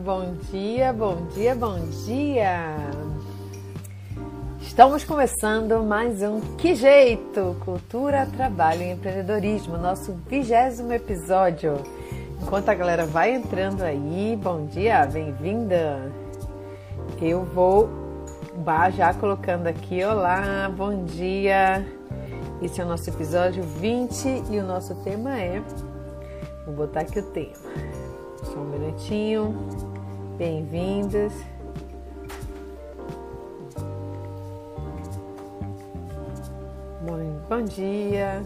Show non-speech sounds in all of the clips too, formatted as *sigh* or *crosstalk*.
bom dia, bom dia, bom dia! Estamos começando mais um Que Jeito? Cultura, Trabalho e Empreendedorismo, nosso vigésimo episódio. Enquanto a galera vai entrando aí, bom dia, bem-vinda! Eu vou já colocando aqui, olá, bom dia! Esse é o nosso episódio 20 e o nosso tema é. Vou botar aqui o tema. Só um minutinho. Bem-vindos. Bom, bom dia.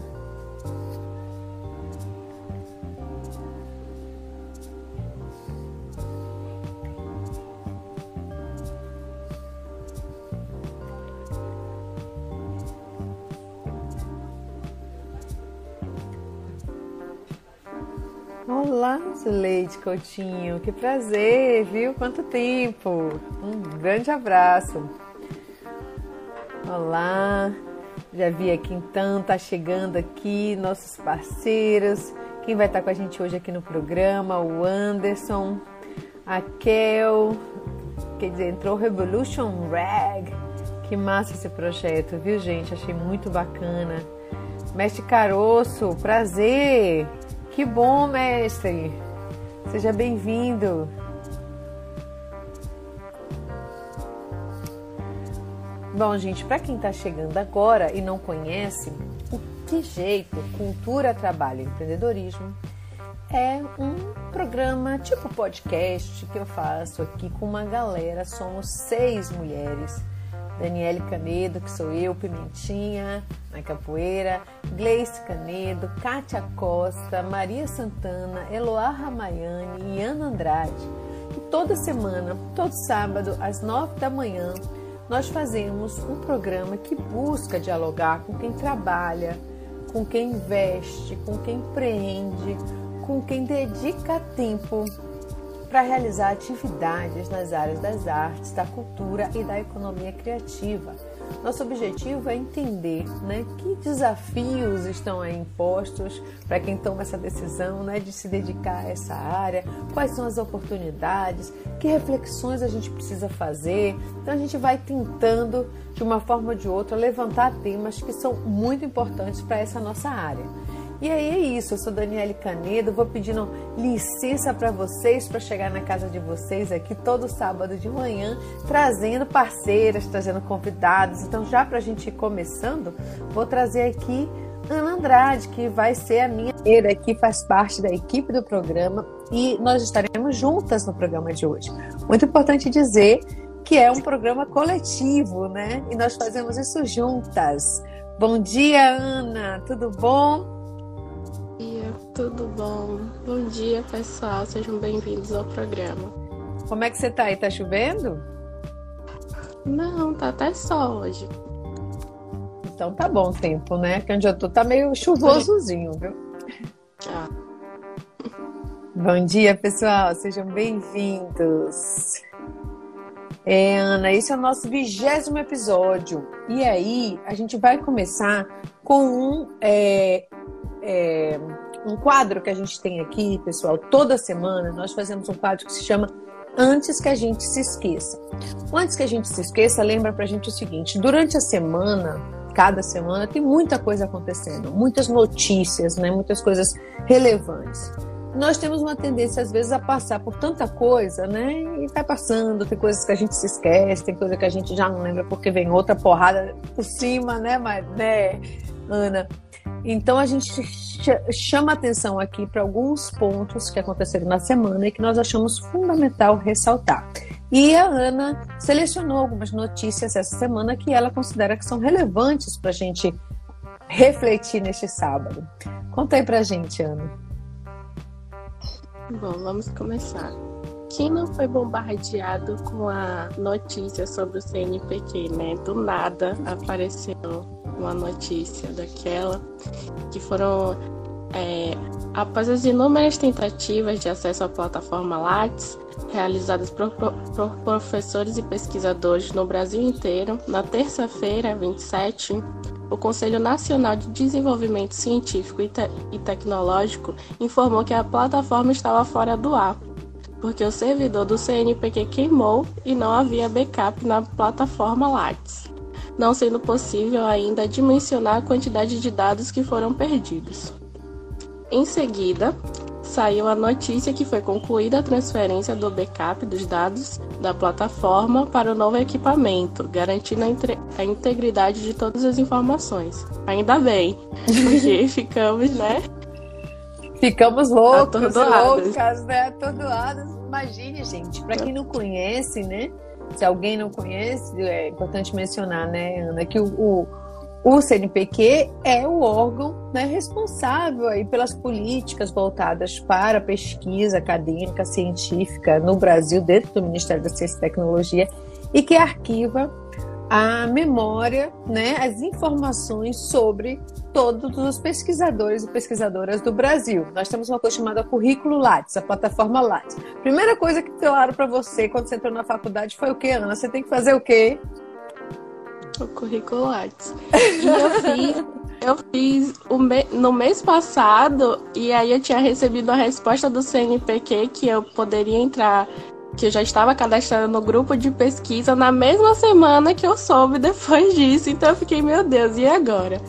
Leite Coutinho, que prazer, viu? Quanto tempo! Um grande abraço. Olá, já vi aqui então, tá chegando aqui nossos parceiros. Quem vai estar com a gente hoje aqui no programa? O Anderson, a Kel, quer dizer, entrou Revolution Rag. Que massa esse projeto, viu, gente? Achei muito bacana. Mestre Caroço, prazer! Que bom, mestre! Seja bem-vindo! Bom, gente, para quem está chegando agora e não conhece, o Que Jeito Cultura, Trabalho e Empreendedorismo é um programa tipo podcast que eu faço aqui com uma galera. Somos seis mulheres Daniele Canedo, que sou eu, Pimentinha, na capoeira, Gleice Canedo, Kátia Costa, Maria Santana, Eloá Ramayane e Ana Andrade. E toda semana, todo sábado, às nove da manhã, nós fazemos um programa que busca dialogar com quem trabalha, com quem investe, com quem empreende, com quem dedica tempo para realizar atividades nas áreas das artes, da cultura e da economia criativa. Nosso objetivo é entender né, que desafios estão aí impostos para quem toma essa decisão né, de se dedicar a essa área, quais são as oportunidades, que reflexões a gente precisa fazer. Então a gente vai tentando, de uma forma ou de outra, levantar temas que são muito importantes para essa nossa área. E aí é isso, eu sou Daniele Canedo, vou pedindo licença para vocês para chegar na casa de vocês aqui todo sábado de manhã, trazendo parceiras, trazendo convidados. Então, já para a gente ir começando, vou trazer aqui Ana Andrade, que vai ser a minha parceira, que faz parte da equipe do programa e nós estaremos juntas no programa de hoje. Muito importante dizer que é um programa coletivo, né? E nós fazemos isso juntas. Bom dia, Ana, tudo bom? Tudo bom? Bom dia, pessoal. Sejam bem-vindos ao programa. Como é que você tá aí? Tá chovendo? Não, tá até sol hoje. Então tá bom o tempo, né? Que onde eu tô tá meio chuvosozinho, viu? Ah. Bom dia, pessoal. Sejam bem-vindos. É, Ana, esse é o nosso vigésimo episódio. E aí, a gente vai começar com um é, é, um quadro que a gente tem aqui, pessoal, toda semana nós fazemos um quadro que se chama Antes que a gente se esqueça. Antes que a gente se esqueça, lembra pra gente o seguinte: durante a semana, cada semana, tem muita coisa acontecendo, muitas notícias, né, muitas coisas relevantes. Nós temos uma tendência, às vezes, a passar por tanta coisa, né? E vai passando, tem coisas que a gente se esquece, tem coisa que a gente já não lembra porque vem outra porrada por cima, né, mas, né, Ana? Então a gente chama atenção aqui para alguns pontos que aconteceram na semana e que nós achamos fundamental ressaltar. E a Ana selecionou algumas notícias essa semana que ela considera que são relevantes para a gente refletir neste sábado. Conta aí para a gente, Ana. Bom, vamos começar. Quem não foi bombardeado com a notícia sobre o CNPq, né? Do nada apareceu uma notícia daquela que foram é, após as inúmeras tentativas de acesso à plataforma Lattes realizadas por, por professores e pesquisadores no Brasil inteiro, na terça-feira, 27, o Conselho Nacional de Desenvolvimento Científico e, Te e Tecnológico informou que a plataforma estava fora do ar porque o servidor do CNPq queimou e não havia backup na plataforma Lattes, não sendo possível ainda dimensionar a quantidade de dados que foram perdidos. Em seguida, saiu a notícia que foi concluída a transferência do backup dos dados da plataforma para o novo equipamento, garantindo a, a integridade de todas as informações. Ainda bem, *laughs* porque ficamos, né? Ficamos loucos, loucas, né? Atordoadas. Imagine, gente, para quem não conhece, né? Se alguém não conhece, é importante mencionar, né, Ana, que o, o o CNPq é o órgão né, responsável aí pelas políticas voltadas para a pesquisa acadêmica, científica no Brasil, dentro do Ministério da Ciência e Tecnologia, e que arquiva a memória, né, as informações sobre todos os pesquisadores e pesquisadoras do Brasil. Nós temos uma coisa chamada Currículo Lattes, a plataforma Lattes. Primeira coisa que claro para você quando você entrou na faculdade foi o quê, Ana? Você tem que fazer o quê? O currículo Lattes. E eu fiz, eu fiz me, no mês passado, e aí eu tinha recebido a resposta do CNPq que eu poderia entrar, que eu já estava cadastrada no grupo de pesquisa na mesma semana que eu soube depois disso. Então eu fiquei, meu Deus, e agora?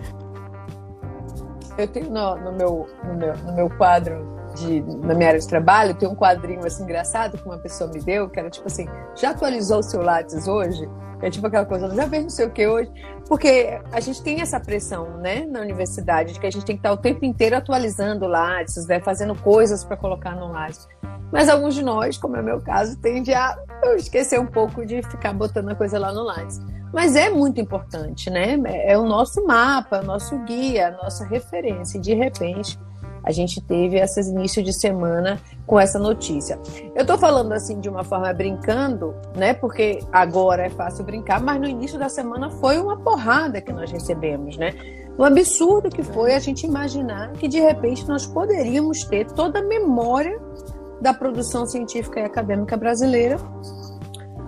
Eu tenho no, no meu, no, meu, no meu quadro de, na minha área de trabalho, tem um quadrinho assim engraçado que uma pessoa me deu, que era tipo assim, já atualizou o seu Lattes hoje? É tipo aquela coisa, já fez não sei o que hoje. Porque a gente tem essa pressão, né, na universidade, de que a gente tem que estar o tempo inteiro atualizando Lattes, né, fazendo coisas para colocar no Lattes. Mas alguns de nós, como é o meu caso, tende a esquecer um pouco de ficar botando a coisa lá no Lattes. Mas é muito importante, né? É o nosso mapa, o nosso guia, a nossa referência. E de repente, a gente teve esses inícios de semana com essa notícia. Eu estou falando assim de uma forma brincando, né? Porque agora é fácil brincar, mas no início da semana foi uma porrada que nós recebemos, né? O absurdo que foi a gente imaginar que de repente nós poderíamos ter toda a memória da produção científica e acadêmica brasileira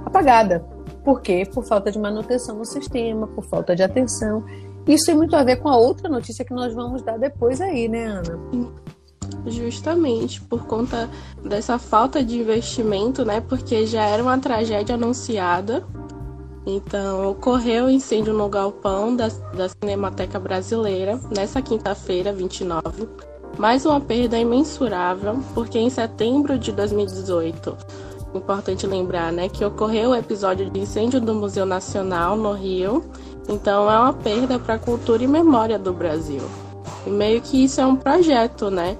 apagada. Por quê? Por falta de manutenção no sistema, por falta de atenção. Isso tem muito a ver com a outra notícia que nós vamos dar depois aí, né, Ana? Justamente por conta dessa falta de investimento, né? Porque já era uma tragédia anunciada. Então, ocorreu o incêndio no galpão da, da Cinemateca Brasileira nessa quinta-feira, 29. Mais uma perda imensurável, porque em setembro de 2018 importante lembrar, né, que ocorreu o episódio de incêndio do Museu Nacional no Rio. Então é uma perda para a cultura e memória do Brasil. E meio que isso é um projeto, né?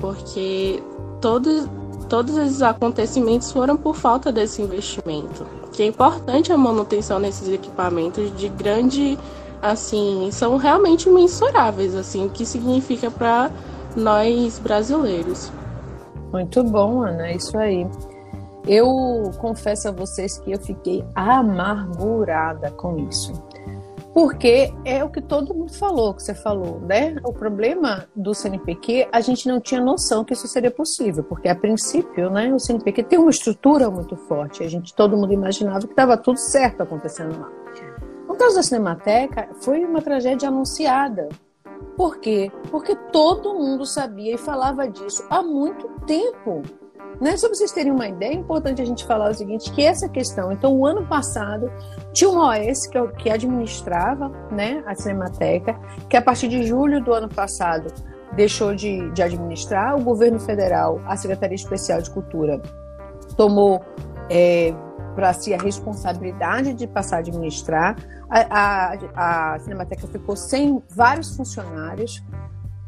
Porque todos todos esses acontecimentos foram por falta desse investimento. Que é importante a manutenção desses equipamentos de grande assim, são realmente mensuráveis assim, o que significa para nós brasileiros. Muito bom, Ana, isso aí. Eu confesso a vocês que eu fiquei amargurada com isso. Porque é o que todo mundo falou, que você falou, né? O problema do CNPq, a gente não tinha noção que isso seria possível, porque a princípio, né, o CNPq tem uma estrutura muito forte. A gente, todo mundo imaginava que estava tudo certo acontecendo lá. No caso da Cinemateca, foi uma tragédia anunciada. Por quê? Porque todo mundo sabia e falava disso há muito tempo. Né? Só para vocês terem uma ideia, é importante a gente falar o seguinte, que essa questão, então o ano passado tinha uma OS que, que administrava né, a Cinemateca, que a partir de julho do ano passado deixou de, de administrar, o governo federal, a Secretaria Especial de Cultura, tomou é, para si a responsabilidade de passar a administrar. A, a, a Cinemateca ficou sem vários funcionários,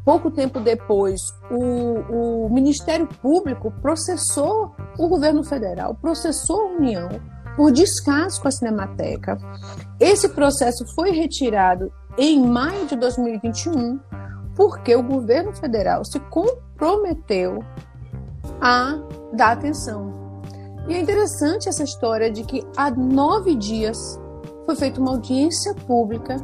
Pouco tempo depois, o, o Ministério Público processou o governo federal, processou a União por descaso com a Cinemateca. Esse processo foi retirado em maio de 2021, porque o governo federal se comprometeu a dar atenção. E é interessante essa história de que há nove dias foi feita uma audiência pública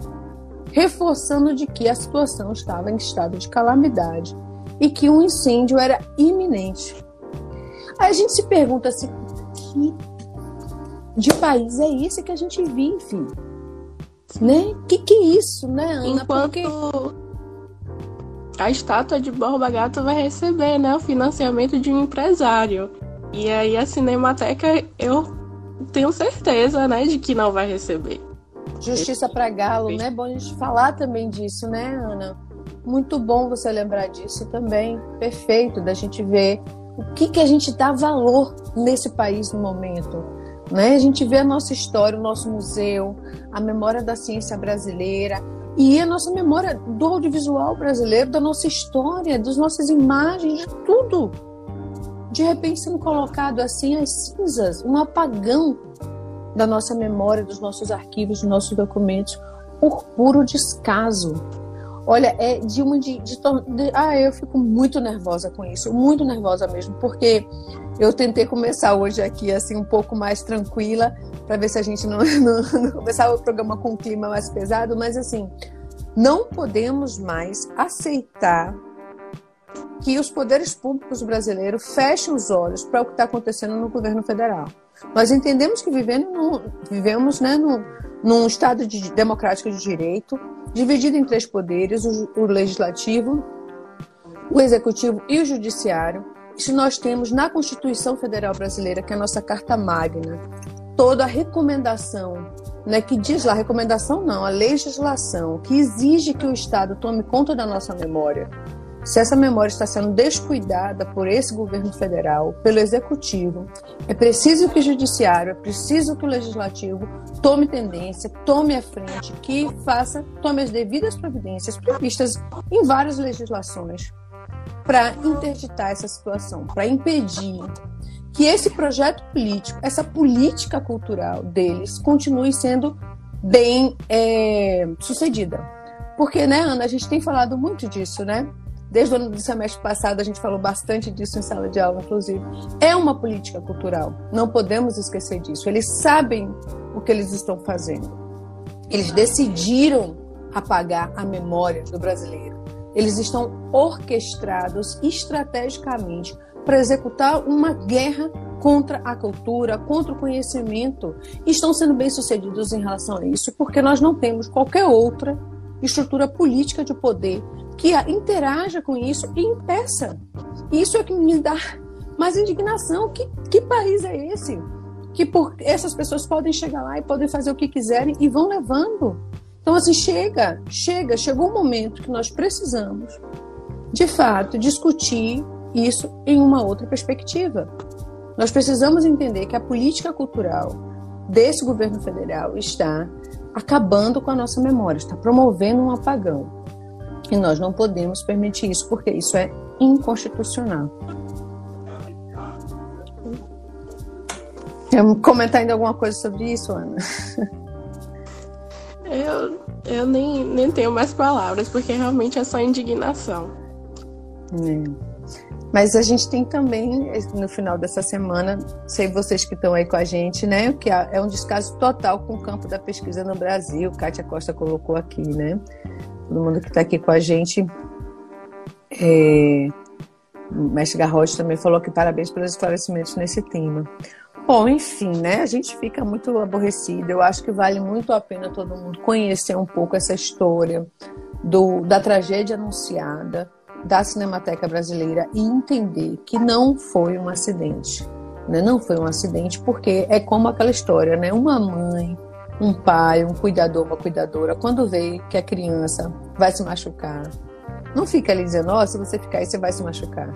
reforçando de que a situação estava em estado de calamidade e que um incêndio era iminente. Aí a gente se pergunta assim, que de país é esse que a gente vive? Né? Que que é isso, né, Ana? Enquanto Porque... a estátua de Borba Gato vai receber, né, o financiamento de um empresário. E aí a Cinemateca, eu tenho certeza, né, de que não vai receber. Justiça para Galo, né? Bom a gente falar também disso, né, Ana? Muito bom você lembrar disso também. Perfeito, da gente ver o que, que a gente dá valor nesse país no momento. Né? A gente vê a nossa história, o nosso museu, a memória da ciência brasileira e a nossa memória do audiovisual brasileiro, da nossa história, das nossas imagens, de tudo. De repente sendo colocado assim as cinzas, um apagão da nossa memória, dos nossos arquivos, dos nossos documentos, por puro descaso. Olha, é de uma de, de, de, Ah, eu fico muito nervosa com isso, muito nervosa mesmo, porque eu tentei começar hoje aqui assim um pouco mais tranquila, para ver se a gente não, *laughs* não, não começava o programa com um clima mais pesado, mas assim, não podemos mais aceitar que os poderes públicos brasileiros fechem os olhos para o que está acontecendo no governo federal. Nós entendemos que vivendo no, vivemos né, no, num Estado de, democrático de direito, dividido em três poderes: o, o legislativo, o executivo e o judiciário. Isso nós temos na Constituição Federal Brasileira, que é a nossa Carta Magna, toda a recomendação, né, que diz lá, recomendação não, a legislação, que exige que o Estado tome conta da nossa memória se essa memória está sendo descuidada por esse governo federal, pelo executivo, é preciso que o judiciário, é preciso que o legislativo tome tendência, tome a frente, que faça, tome as devidas providências previstas em várias legislações para interditar essa situação, para impedir que esse projeto político, essa política cultural deles continue sendo bem é, sucedida. Porque, né, Ana, a gente tem falado muito disso, né? Desde o ano do semestre passado, a gente falou bastante disso em sala de aula, inclusive. É uma política cultural. Não podemos esquecer disso. Eles sabem o que eles estão fazendo. Eles decidiram apagar a memória do brasileiro. Eles estão orquestrados estrategicamente para executar uma guerra contra a cultura, contra o conhecimento. E estão sendo bem-sucedidos em relação a isso, porque nós não temos qualquer outra estrutura política de poder que interaja com isso e impeça. Isso é que me dá mais indignação. Que, que país é esse? Que por, essas pessoas podem chegar lá e podem fazer o que quiserem e vão levando. Então, assim, chega, chega, chegou o momento que nós precisamos, de fato, discutir isso em uma outra perspectiva. Nós precisamos entender que a política cultural desse governo federal está acabando com a nossa memória, está promovendo um apagão. E nós não podemos permitir isso, porque isso é inconstitucional. Quer comentar ainda alguma coisa sobre isso, Ana? Eu, eu nem, nem tenho mais palavras, porque realmente é só indignação. É. Mas a gente tem também, no final dessa semana, sei vocês que estão aí com a gente, né? Que é um descaso total com o campo da pesquisa no Brasil. Kátia Costa colocou aqui, né? Todo mundo que está aqui com a gente. É, o mestre Garrote também falou que parabéns pelos esclarecimentos nesse tema. Bom, enfim, né? A gente fica muito aborrecido. Eu acho que vale muito a pena todo mundo conhecer um pouco essa história do, da tragédia anunciada da Cinemateca Brasileira e entender que não foi um acidente. Né? Não foi um acidente porque é como aquela história, né? Uma mãe um pai, um cuidador, uma cuidadora, quando vê que a criança vai se machucar, não fica ali dizendo, ó, oh, se você ficar aí, você vai se machucar.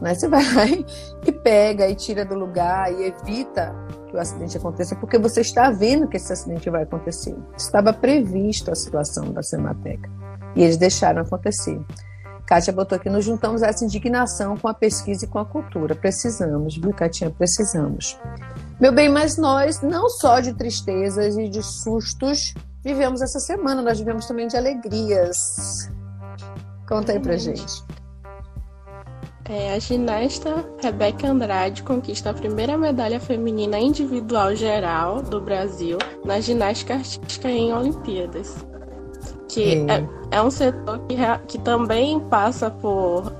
Né? Você vai e pega e tira do lugar e evita que o acidente aconteça, porque você está vendo que esse acidente vai acontecer. Estava previsto a situação da Semateca. E eles deixaram acontecer. Kátia botou aqui, nos juntamos essa indignação com a pesquisa e com a cultura. Precisamos, viu? Precisamos. Meu bem, mas nós, não só de tristezas e de sustos, vivemos essa semana, nós vivemos também de alegrias. Conta aí pra gente. É, a ginasta Rebeca Andrade conquista a primeira medalha feminina individual geral do Brasil na ginástica artística em Olimpíadas que é, é um setor que, que também passa por,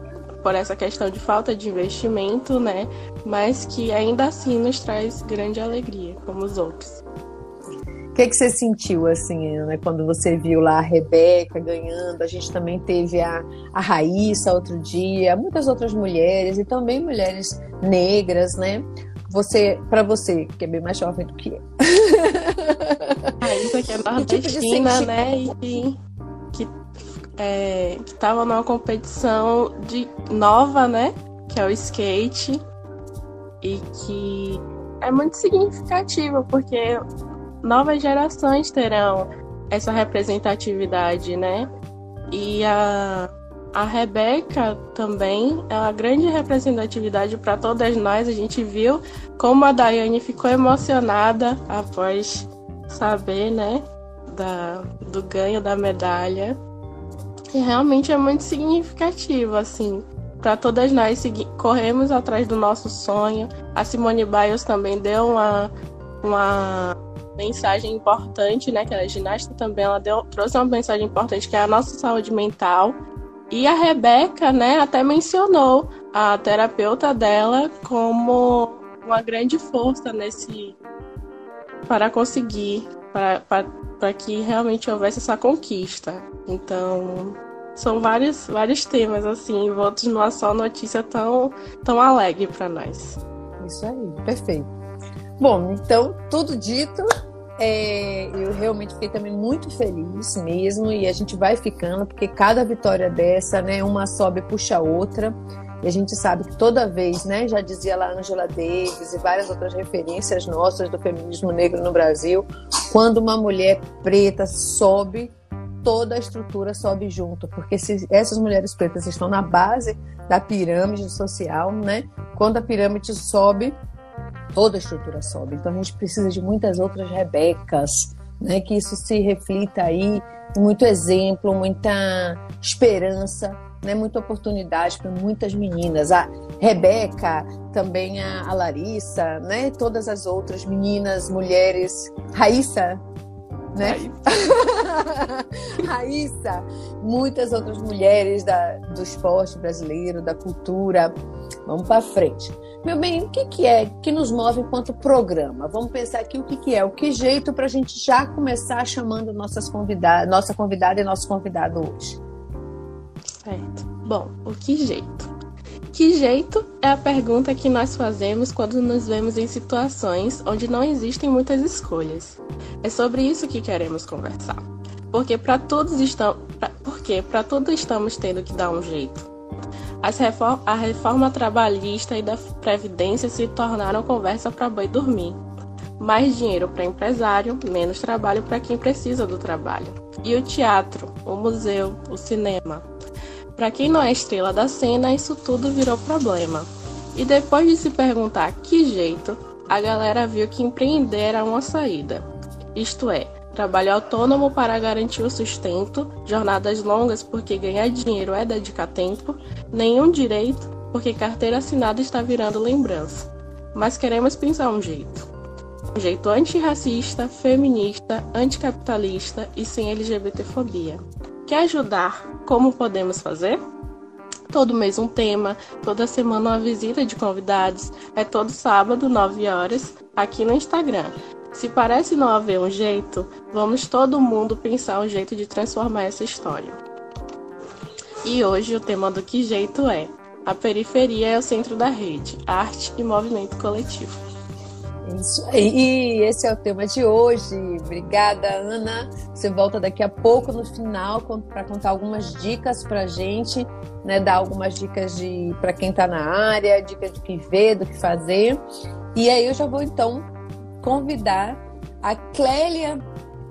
por essa questão de falta de investimento, né? Mas que ainda assim nos traz grande alegria, como os outros. O que, que você sentiu, assim, né, quando você viu lá a Rebeca ganhando? A gente também teve a, a Raíssa outro dia, muitas outras mulheres e também mulheres negras, né? Você, para você, que é bem mais jovem do que eu. Raíssa, que é *laughs* nordestina, tipo né? E que é, estava numa competição de nova, né? Que é o skate. E que é muito significativo, porque novas gerações terão essa representatividade, né? E a, a Rebeca também é uma grande representatividade para todas nós. A gente viu como a Daiane ficou emocionada após saber, né, da, do ganho da medalha. E realmente é muito significativo, assim, para todas nós corremos atrás do nosso sonho. A Simone Biles também deu uma, uma mensagem importante, né? Que ela é ginasta também, ela deu, trouxe uma mensagem importante que é a nossa saúde mental. E a Rebeca, né, até mencionou a terapeuta dela como uma grande força nesse para conseguir, para, para, para que realmente houvesse essa conquista. Então, são vários, vários temas assim, envoltos numa só notícia tão, tão alegre para nós. Isso aí, perfeito. Bom, então, tudo dito, é, eu realmente fiquei também muito feliz mesmo, e a gente vai ficando, porque cada vitória dessa, né, uma sobe puxa a outra, e a gente sabe que toda vez, né, já dizia lá Angela Davis e várias outras referências nossas do feminismo negro no Brasil, quando uma mulher preta sobe, toda a estrutura sobe junto, porque se essas mulheres pretas estão na base da pirâmide social, né, quando a pirâmide sobe, toda a estrutura sobe. Então a gente precisa de muitas outras Rebecas, né? Que isso se reflita aí, muito exemplo, muita esperança, né? Muita oportunidade para muitas meninas. A Rebeca, também a, a Larissa, né? Todas as outras meninas, mulheres, Raíssa, né? *laughs* Raíssa, muitas outras mulheres da, do esporte brasileiro, da cultura. Vamos para frente. Meu bem, o que, que é que nos move enquanto programa? Vamos pensar aqui o que, que é, o que jeito para a gente já começar chamando nossas convidadas, nossa convidada e nosso convidado hoje. Certo. Bom, o que jeito? Que jeito é a pergunta que nós fazemos quando nos vemos em situações onde não existem muitas escolhas. É sobre isso que queremos conversar. Porque para todos porque para tudo estamos tendo que dar um jeito a reforma trabalhista e da Previdência se tornaram conversa para boi dormir. Mais dinheiro para empresário, menos trabalho para quem precisa do trabalho. E o teatro, o museu, o cinema. Para quem não é estrela da cena, isso tudo virou problema. E depois de se perguntar que jeito, a galera viu que empreender era uma saída. Isto é, trabalho autônomo para garantir o sustento, jornadas longas porque ganhar dinheiro é dedicar tempo, nenhum direito porque carteira assinada está virando lembrança. Mas queremos pensar um jeito. Um jeito antirracista, feminista, anticapitalista e sem LGBTfobia. Quer ajudar? Como podemos fazer? Todo mês um tema, toda semana uma visita de convidados. É todo sábado, 9 horas, aqui no Instagram. Se parece não haver um jeito, vamos todo mundo pensar um jeito de transformar essa história. E hoje o tema do Que Jeito é: A periferia é o centro da rede, arte e movimento coletivo. Isso aí, e esse é o tema de hoje. Obrigada, Ana. Você volta daqui a pouco no final para contar algumas dicas para a gente, né? Dar algumas dicas de para quem está na área, dicas do que ver, do que fazer. E aí eu já vou então convidar a Clélia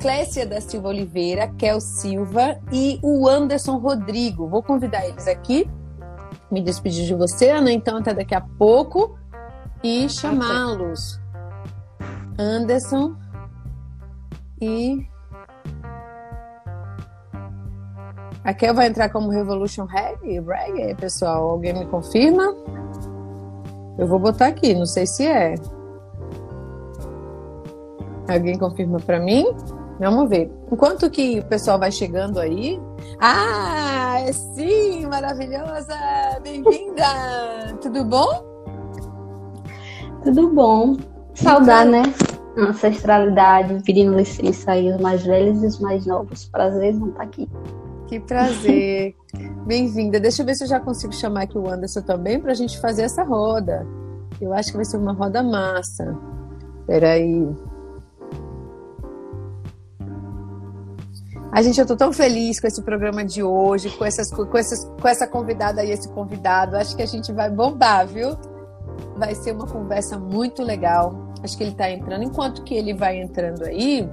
Clécia da Silva Oliveira, Kel Silva e o Anderson Rodrigo. Vou convidar eles aqui, me despedir de você, Ana, então até daqui a pouco, e chamá-los. Anderson e. A Kel vai entrar como Revolution Reggae, Reggae, pessoal. Alguém me confirma? Eu vou botar aqui, não sei se é. Alguém confirma para mim? Vamos ver. Enquanto que o pessoal vai chegando aí. Ah, sim, maravilhosa! Bem-vinda! Tudo bom? Tudo bom. Saudar, então, né? ancestralidade, pedindo licença aí os mais velhos e os mais novos. Prazer não estar aqui. Que prazer. *laughs* Bem-vinda. Deixa eu ver se eu já consigo chamar aqui o Anderson também para a gente fazer essa roda. Eu acho que vai ser uma roda massa. Peraí. A gente, eu tô tão feliz com esse programa de hoje, com, essas, com, essas, com essa convidada e esse convidado. Acho que a gente vai bombar, viu? Vai ser uma conversa muito legal. Acho que ele está entrando. Enquanto que ele vai entrando aí,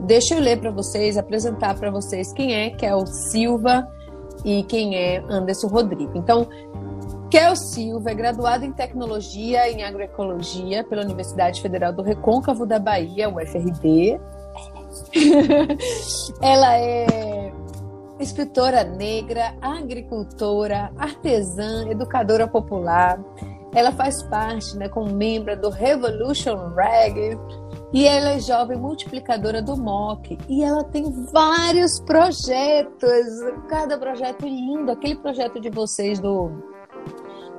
deixa eu ler para vocês, apresentar para vocês quem é Kel Silva e quem é Anderson Rodrigo. Então, Kel Silva é graduada em Tecnologia em Agroecologia pela Universidade Federal do Recôncavo da Bahia, UFRD. *laughs* Ela é escritora negra, agricultora, artesã, educadora popular. Ela faz parte, né, como membro do Revolution Reggae, e ela é jovem multiplicadora do MOC. E ela tem vários projetos. Cada projeto lindo. Aquele projeto de vocês do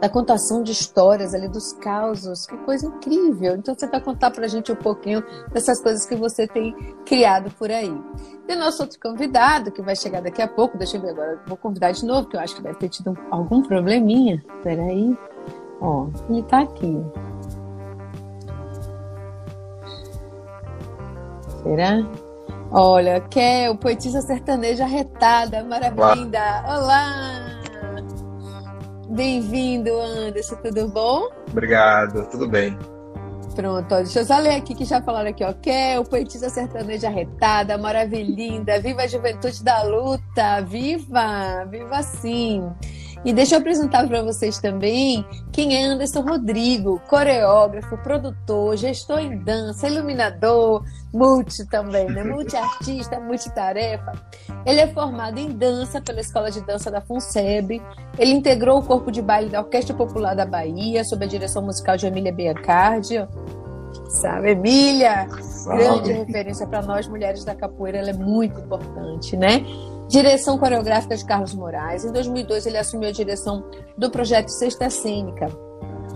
da contação de histórias ali, dos causos, que coisa incrível. Então você vai contar pra gente um pouquinho dessas coisas que você tem criado por aí. E nosso outro convidado, que vai chegar daqui a pouco, deixa eu ver agora, vou convidar de novo, que eu acho que deve ter tido algum probleminha. Peraí. Ó, ele tá aqui. Será? Olha, Kel, poetisa sertaneja retada, maravilha. Olá! Olá. Bem-vindo, Anderson, tudo bom? Obrigado, tudo bem. Pronto, ó, deixa eu só ler aqui que já falaram aqui, ó. Kel, poetisa sertaneja retada, maravilhinda, viva a juventude da luta, viva, viva sim. E deixa eu apresentar para vocês também quem é Anderson Rodrigo, coreógrafo, produtor, gestor em dança, iluminador, multi também, né? Multiartista, multitarefa. Ele é formado em dança pela Escola de Dança da FUNSEB. Ele integrou o corpo de baile da Orquestra Popular da Bahia, sob a direção musical de Emília Biancardi. Sabe, Emília, grande referência para nós mulheres da capoeira, ela é muito importante, né? Direção coreográfica de Carlos Moraes. Em 2002, ele assumiu a direção do projeto Sexta Cênica.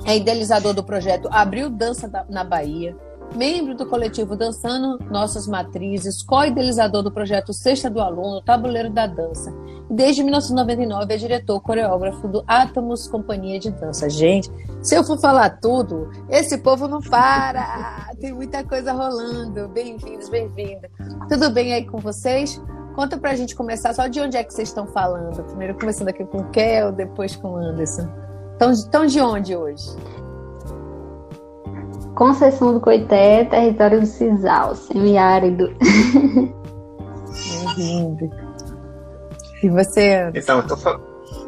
É idealizador do projeto Abriu Dança na Bahia. Membro do coletivo Dançando Nossas Matrizes, co-idealizador do projeto Sexta do Aluno, Tabuleiro da Dança. Desde 1999 é diretor coreógrafo do Átomos Companhia de Dança. Gente, se eu for falar tudo, esse povo não para. Tem muita coisa rolando. Bem-vindos, bem-vinda. Tudo bem aí com vocês? Conta pra gente começar só de onde é que vocês estão falando. Primeiro começando aqui com o Kel, depois com o Anderson. Estão, estão de onde hoje? Conceição do Coité, território do Cisal, semiárido. Bem-vindo. E você, Anderson? Então, eu tô, fal...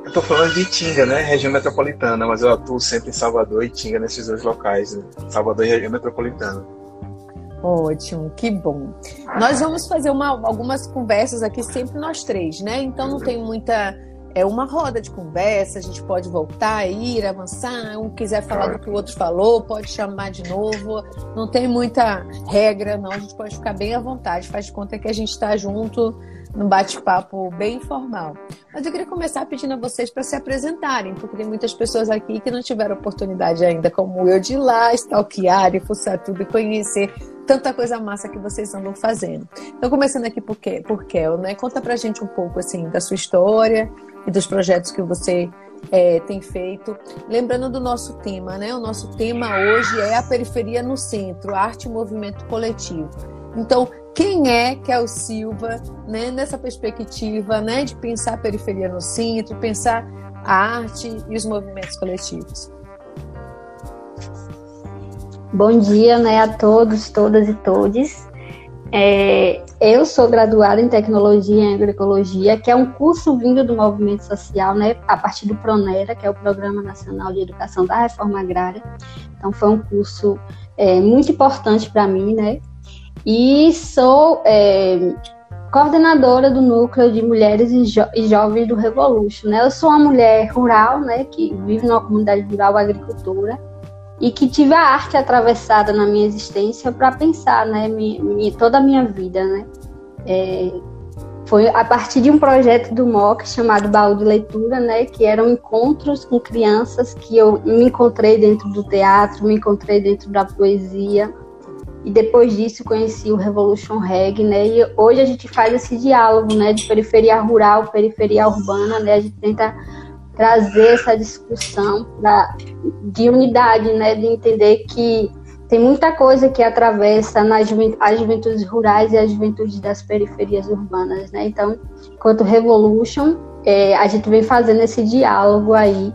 eu tô falando de Tinga, né? Região metropolitana, mas eu atuo sempre em Salvador e Tinga nesses dois locais, né? Salvador e região metropolitana. Ótimo, que bom. Nós vamos fazer uma, algumas conversas aqui, sempre nós três, né? Então não tem muita. É uma roda de conversa, a gente pode voltar, ir, avançar. Um quiser falar do que o outro falou, pode chamar de novo. Não tem muita regra, não. A gente pode ficar bem à vontade. Faz de conta que a gente está junto num bate-papo bem informal. Mas eu queria começar pedindo a vocês para se apresentarem, porque tem muitas pessoas aqui que não tiveram oportunidade ainda, como eu, de ir lá, stalkear e fuçar tudo e conhecer tanta coisa massa que vocês andam fazendo. Então, começando aqui por, quê? por Kel, né? Conta pra gente um pouco, assim, da sua história e dos projetos que você é, tem feito. Lembrando do nosso tema, né? O nosso tema hoje é a periferia no centro, arte e movimento coletivo. Então, quem é o Silva, né, nessa perspectiva, né, de pensar a periferia no centro, pensar a arte e os movimentos coletivos? Bom dia, né, a todos, todas e todes. É, eu sou graduada em Tecnologia em Agroecologia, que é um curso vindo do movimento social, né, a partir do PRONERA, que é o Programa Nacional de Educação da Reforma Agrária. Então, foi um curso é, muito importante para mim, né, e sou é, coordenadora do núcleo de mulheres e, jo e, jovens do Revolution. Né? Eu sou uma mulher rural, né, que vive numa comunidade rural agricultura e que tive a arte atravessada na minha existência para pensar, né, minha, toda a minha vida, né. É, foi a partir de um projeto do MOC chamado Baú de Leitura, né, que eram encontros com crianças que eu me encontrei dentro do teatro, me encontrei dentro da poesia, e depois disso conheci o Revolution Reg, né? E hoje a gente faz esse diálogo, né, de periferia rural, periferia urbana, né? A gente tenta trazer essa discussão pra, de unidade, né, de entender que tem muita coisa que atravessa nas as juventudes rurais e as juventudes das periferias urbanas, né? Então, enquanto Revolution, é, a gente vem fazendo esse diálogo aí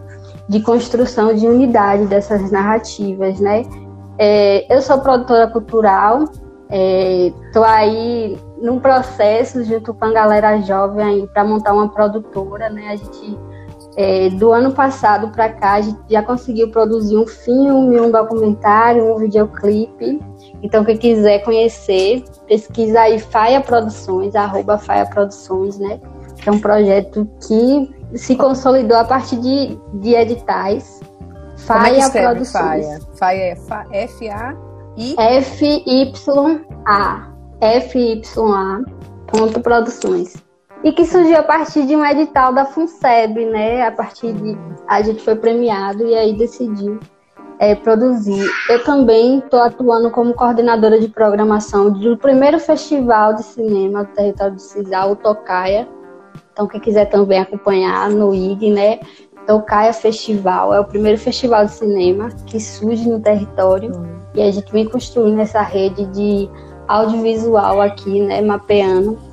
de construção de unidade dessas narrativas, né? É, eu sou produtora cultural, estou é, aí num processo junto com a galera jovem para montar uma produtora, né? A gente é, do ano passado para cá a gente já conseguiu produzir um filme, um documentário, um videoclipe. Então quem quiser conhecer, pesquisa aí Faia Produções, arroba Faia Produções, né? Que é um projeto que se consolidou a partir de, de editais Faia é Produções. Faia? Faia é F-A-I? F-Y-A. F-Y-A. Ponto Produções. E que surgiu a partir de um edital da FUNSEB, né? A partir de. A gente foi premiado e aí decidiu é, produzir. Eu também estou atuando como coordenadora de programação do primeiro festival de cinema do território de Cisal, o Tocaia. Então, quem quiser também acompanhar no IG, né? Tocaia Festival é o primeiro festival de cinema que surge no território e a gente vem construindo essa rede de audiovisual aqui, né, mapeando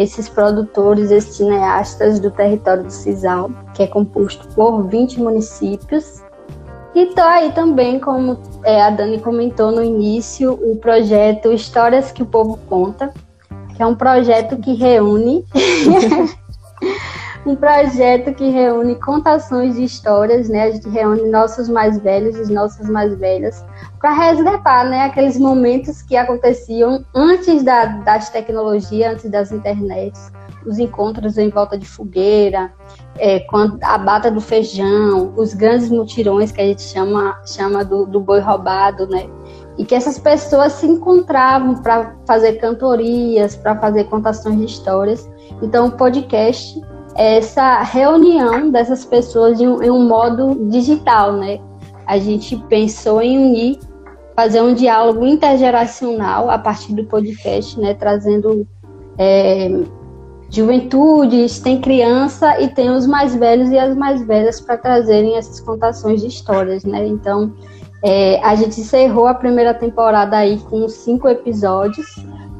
esses produtores, esses cineastas do território do Cisal, que é composto por 20 municípios. E tô aí também, como é, a Dani comentou no início, o projeto Histórias que o Povo Conta, que é um projeto que reúne *laughs* um projeto que reúne contações de histórias, né? A gente reúne nossos mais velhos e nossas mais velhas para resgatar, né? Aqueles momentos que aconteciam antes da, das tecnologias, antes das internets, os encontros em volta de fogueira, é, a bata do feijão, os grandes mutirões que a gente chama, chama do, do boi roubado, né? E que essas pessoas se encontravam para fazer cantorias, para fazer contações de histórias. Então, o podcast essa reunião dessas pessoas em um, em um modo digital, né? A gente pensou em unir, fazer um diálogo intergeracional a partir do podcast, né? Trazendo é, juventudes, tem criança e tem os mais velhos e as mais velhas para trazerem essas contações de histórias, né? Então, é, a gente encerrou a primeira temporada aí com cinco episódios,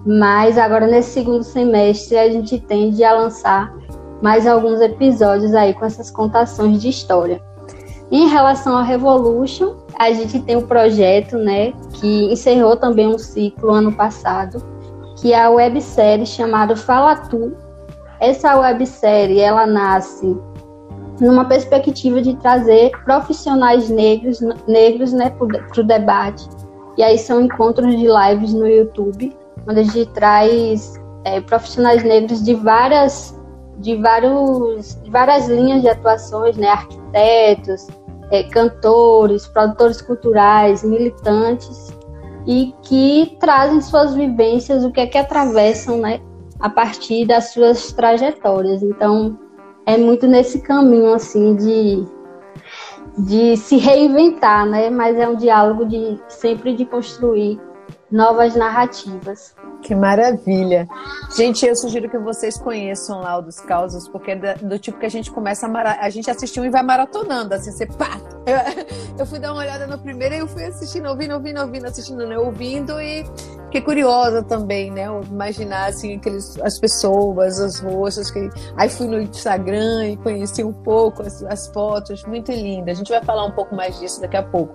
mas agora nesse segundo semestre a gente tende a lançar mais alguns episódios aí com essas contações de história. Em relação ao Revolution, a gente tem um projeto, né, que encerrou também um ciclo ano passado, que é a websérie chamada Fala Tu. Essa websérie, ela nasce numa perspectiva de trazer profissionais negros, negros né, para o debate. E aí são encontros de lives no YouTube, onde a gente traz é, profissionais negros de várias de, vários, várias linhas de atuações, né? arquitetos, é, cantores, produtores culturais, militantes, e que trazem suas vivências, o que é que atravessam né? a partir das suas trajetórias. Então, é muito nesse caminho assim de, de se reinventar, né? mas é um diálogo de sempre de construir novas narrativas. Que maravilha. Gente, eu sugiro que vocês conheçam lá o dos causos, porque é do tipo que a gente começa a mara... a gente assistiu e vai maratonando, assim, você pá. Eu, eu, fui dar uma olhada no primeiro e eu fui assistindo, ouvindo, ouvindo, ouvindo, assistindo, né? Ouvindo e fiquei curiosa também, né? Imaginar assim aqueles as pessoas, os rostos que aí fui no Instagram e conheci um pouco as, as fotos, muito linda. A gente vai falar um pouco mais disso daqui a pouco.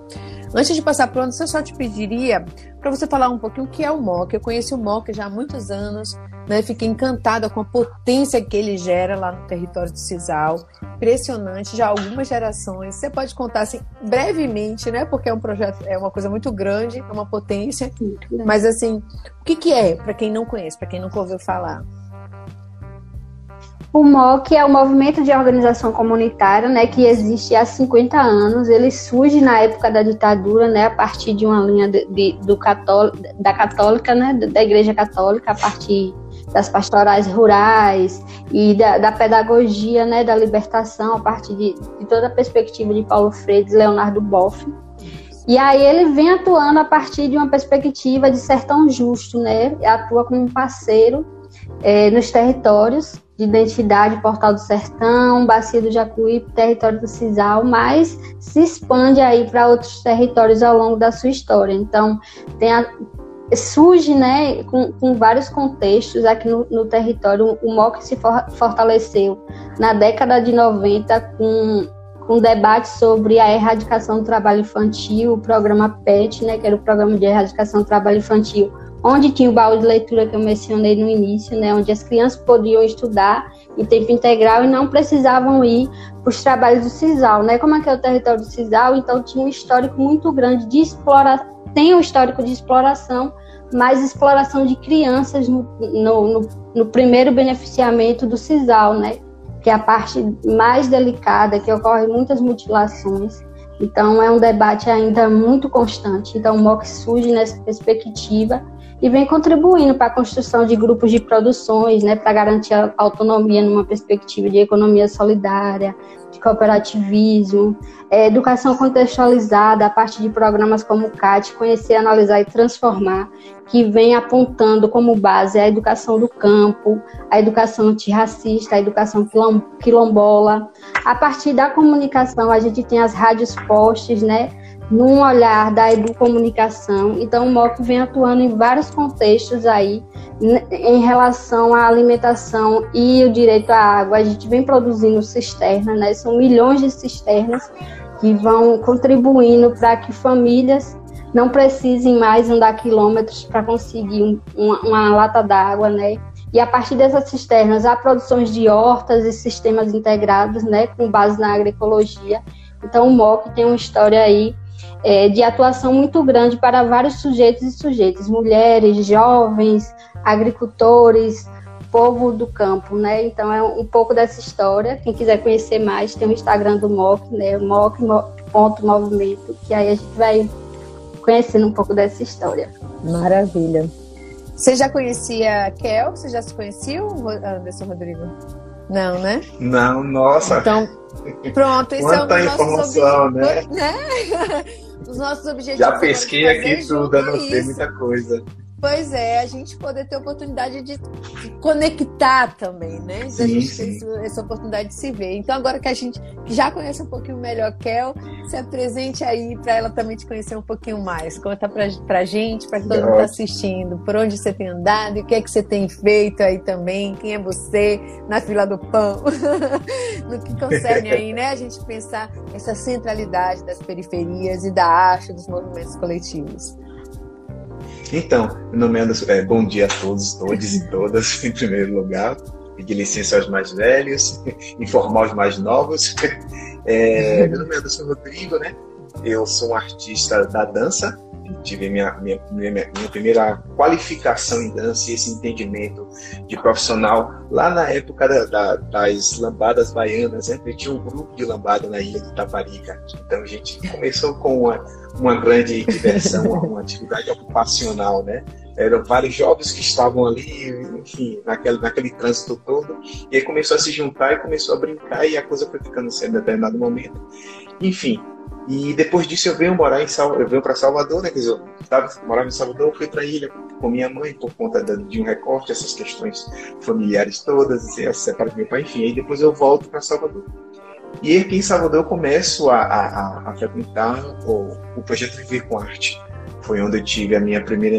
Antes de passar para onde, eu só te pediria para você falar um pouquinho o que é o MOC. Eu conheci o MOC já há muitos anos, né? Fiquei encantada com a potência que ele gera lá no território de Cisal. Impressionante, já há algumas gerações. Você pode contar assim brevemente, né? Porque é um projeto, é uma coisa muito grande, é uma potência. Mas assim, o que, que é para quem não conhece, para quem nunca ouviu falar? O MOC é o Movimento de Organização Comunitária, né, que existe há 50 anos. Ele surge na época da ditadura, né, a partir de uma linha de, de, do cató da católica, né, da Igreja Católica, a partir das pastorais rurais e da, da pedagogia, né, da libertação, a partir de, de, toda a perspectiva de Paulo Freire e Leonardo Boff. E aí ele vem atuando a partir de uma perspectiva de sertão justo, né? Atua como um parceiro é, nos territórios de identidade Portal do Sertão, Bacia do Jacuípe, território do Cisal, mas se expande aí para outros territórios ao longo da sua história. Então, a, surge né, com, com, vários contextos aqui no, no território. O MOC se for, fortaleceu na década de 90 com um debate sobre a erradicação do trabalho infantil, o programa PET, né, que era o programa de erradicação do trabalho infantil, onde tinha o baú de leitura que eu mencionei no início, né, onde as crianças podiam estudar em tempo integral e não precisavam ir para os trabalhos do CISAL, né? Como é que é o território do CISAL, então tinha um histórico muito grande de exploração, tem um histórico de exploração, mas exploração de crianças no, no, no, no primeiro beneficiamento do CISAL, né? Que é a parte mais delicada, que ocorre muitas mutilações. Então, é um debate ainda muito constante. Então, o MOC surge nessa perspectiva e vem contribuindo para a construção de grupos de produções, né, para garantir a autonomia numa perspectiva de economia solidária, de cooperativismo, é, educação contextualizada a partir de programas como o CAT, conhecer, analisar e transformar, que vem apontando como base a educação do campo, a educação antirracista, a educação quilombola. A partir da comunicação, a gente tem as rádios postes, né, num olhar da educomunicação. Então, o MOC vem atuando em vários contextos aí em relação à alimentação e o direito à água. A gente vem produzindo cisternas, né? São milhões de cisternas que vão contribuindo para que famílias não precisem mais andar quilômetros para conseguir uma, uma lata d'água, né? E a partir dessas cisternas, há produções de hortas e sistemas integrados, né, com base na agroecologia. Então, o MOC tem uma história aí é, de atuação muito grande para vários sujeitos e sujeitas, mulheres, jovens, agricultores, povo do campo, né? Então é um pouco dessa história. Quem quiser conhecer mais, tem o Instagram do MOC, né? MOC.movimento, que aí a gente vai conhecendo um pouco dessa história. Maravilha. Você já conhecia a Kel? Você já se conhecia, Anderson Rodrigo? Não, né? Não, nossa. Então, pronto, esse Quanta é o nosso informação, né? né? *laughs* Os nossos objetivos. Já pesquei aqui tudo, anotei muita coisa. Pois é, a gente poder ter oportunidade de, conectar também, né? Sim, a gente sim. ter essa oportunidade de se ver. Então, agora que a gente já conhece um pouquinho melhor Kel, se apresente aí para ela também te conhecer um pouquinho mais. Conta pra, pra gente, para todo mundo que está assistindo, por onde você tem andado, o que é que você tem feito aí também, quem é você na fila do pão. *laughs* no que concerne aí, né? A gente pensar essa centralidade das periferias e da arte dos movimentos coletivos. Então, meu nome é Anderson. É, bom dia a todos, todos e todas, *laughs* em primeiro lugar. Pedir licença aos mais velhos, *laughs* informar os mais novos. *laughs* É, meu nome é Anderson Rodrigo, né? Eu sou um artista da dança, tive minha, minha, minha, minha, primeira qualificação em dança e esse entendimento de profissional lá na época da, da, das lambadas baianas. Né? Tinha um grupo de lambada na ilha de Taparica. Então a gente começou com uma, uma grande diversão, *laughs* uma atividade ocupacional, né? Eram vários jovens que estavam ali, enfim, naquele, naquele trânsito todo. E aí começou a se juntar e começou a brincar e a coisa foi ficando séria em determinado momento. Enfim, e depois disso eu venho morar em Sal... eu venho para Salvador, né? Quer dizer, eu morava em Salvador, fui para ilha com minha mãe por conta de um recorte, essas questões familiares todas, assim, a separa de meu pai, enfim. Aí depois eu volto para Salvador. E aqui em Salvador eu começo a, a, a frequentar o, o projeto Viver com Arte. Foi onde eu tive a minha primeira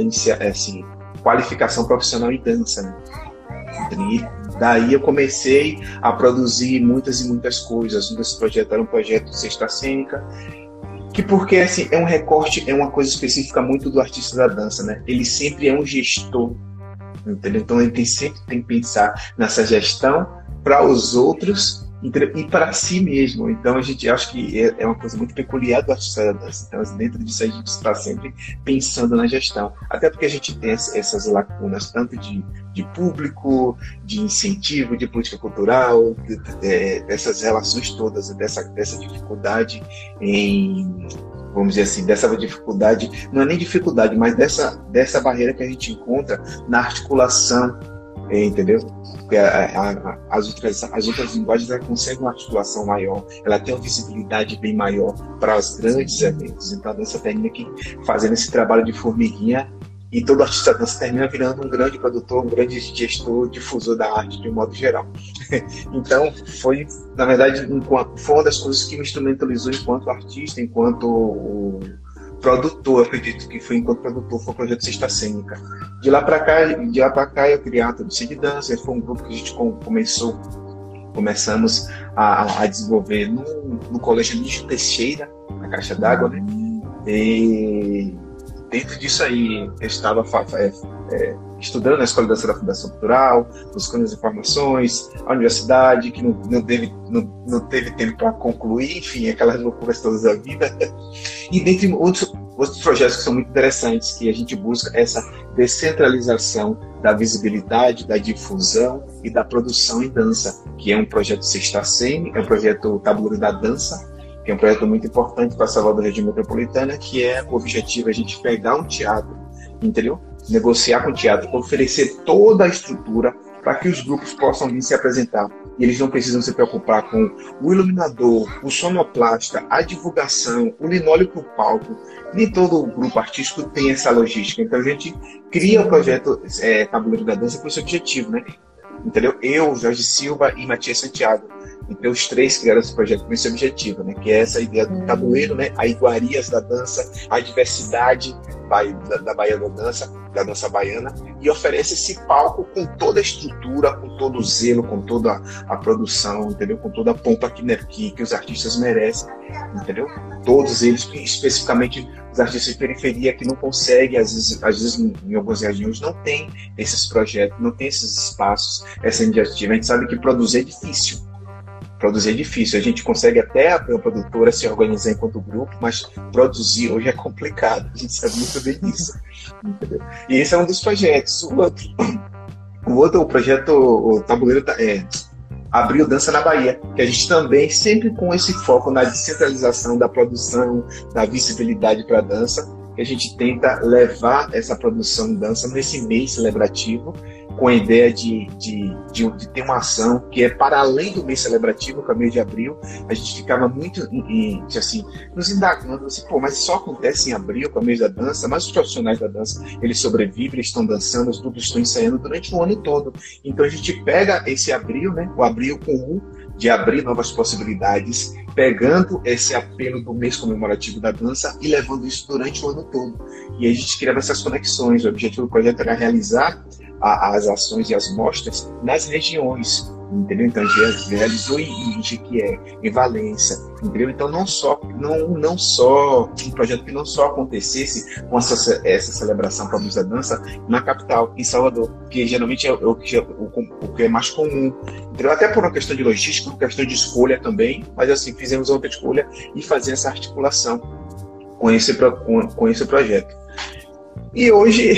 assim, qualificação profissional em dança. Né? E daí eu comecei a produzir muitas e muitas coisas. Um desses projetos era um projeto sexta cênica, que porque assim, é um recorte, é uma coisa específica muito do artista da dança, né? Ele sempre é um gestor, entendeu? Então ele tem, sempre tem que pensar nessa gestão para os outros e para si mesmo. Então a gente acha que é, é uma coisa muito peculiar do artista da dança. Então dentro disso a gente está sempre pensando na gestão, até porque a gente tem essas lacunas tanto de, de público, de incentivo, de política cultural, de, de, dessas relações todas, dessa, dessa dificuldade em vamos dizer assim, dessa dificuldade, não é nem dificuldade, mas dessa, dessa barreira que a gente encontra na articulação é, entendeu? Porque a, a, as, outras, as outras linguagens conseguem uma articulação maior, ela tem uma visibilidade bem maior para os grandes eventos. Então a dança termina aqui fazendo esse trabalho de formiguinha e todo artista da dança termina virando um grande produtor, um grande gestor, difusor da arte de um modo geral. *laughs* então foi, na verdade, foi uma das coisas que me instrumentalizou enquanto artista, enquanto produtor, acredito que foi enquanto produtor, foi o projeto Sexta Cênica. De lá para cá, de lá para cá eu criei a Todice de Dança, foi um grupo que a gente começou, começamos a, a desenvolver no, no Colégio Nígio Teixeira, na Caixa d'Água, né? E dentro disso aí, eu estava é, é, estudando na Escola da Fundação Cultural, buscando as informações, a universidade, que não, não, teve, não, não teve tempo para concluir, enfim, aquelas loucuras todas da vida. *laughs* E dentre outros, outros projetos que são muito interessantes, que a gente busca essa descentralização da visibilidade, da difusão e da produção em dança, que é um projeto Sexta Semi, é um projeto Tabuleiro da Dança, que é um projeto muito importante para Salvador Região Metropolitana, que é o objetivo a gente pegar um teatro, entendeu? Negociar com o teatro, oferecer toda a estrutura para que os grupos possam vir se apresentar. E eles não precisam se preocupar com o iluminador, o sonoplasta, a divulgação, o linóleo para o palco. Nem todo grupo artístico tem essa logística. Então a gente cria o projeto é, Tabuleiro da Dança com esse objetivo, né? Entendeu? Eu, Jorge Silva e Matias Santiago. Então os três criaram esse projeto com esse objetivo, né? Que é essa ideia do hum. tabuleiro, né? A iguarias da dança, a diversidade da, da Bahia da Dança, da dança baiana, e oferece esse palco com toda a estrutura, com todo o zelo, com toda a, produção, entendeu? Com toda a pompa que, né, que, que os artistas merecem, entendeu? Todos eles, especificamente os artistas de periferia que não conseguem, às vezes, às vezes em, em algumas regiões, não tem esses projetos, não tem esses espaços, essa iniciativa. A gente sabe que produzir é difícil, produzir é difícil. A gente consegue até a produtora se organizar enquanto grupo, mas produzir hoje é complicado. A gente sabe muito bem disso. E esse é um dos projetos. O outro, o outro o projeto, o Tabuleiro é, abriu Dança na Bahia, que a gente também, sempre com esse foco na descentralização da produção, da visibilidade para a dança, que a gente tenta levar essa produção de dança nesse mês celebrativo com a ideia de, de, de, de, ter uma ação que é para além do mês celebrativo, que é o mês de abril. A gente ficava muito em, assim, nos indagando, assim, pô, mas só acontece em abril, com o mês da dança, mas os profissionais da dança, eles sobrevivem, eles estão dançando, os grupos estão ensaiando durante o ano todo. Então a gente pega esse abril, né, o abril com um, de abrir novas possibilidades, pegando esse apelo do mês comemorativo da dança e levando isso durante o ano todo. E a gente criava essas conexões. O objetivo do projeto era realizar a, as ações e as mostras nas regiões, entendeu? Então, realizou em Jequié, em Valença, entendeu? Então, não só, não, não só um projeto que não só acontecesse com essa, essa celebração para a dança na capital, em Salvador, que geralmente é o, que, o, o que é mais comum, entendeu? Até por uma questão de logística, uma questão de escolha também, mas assim, fizemos outra escolha e fazer essa articulação com esse, com, com esse projeto. E hoje,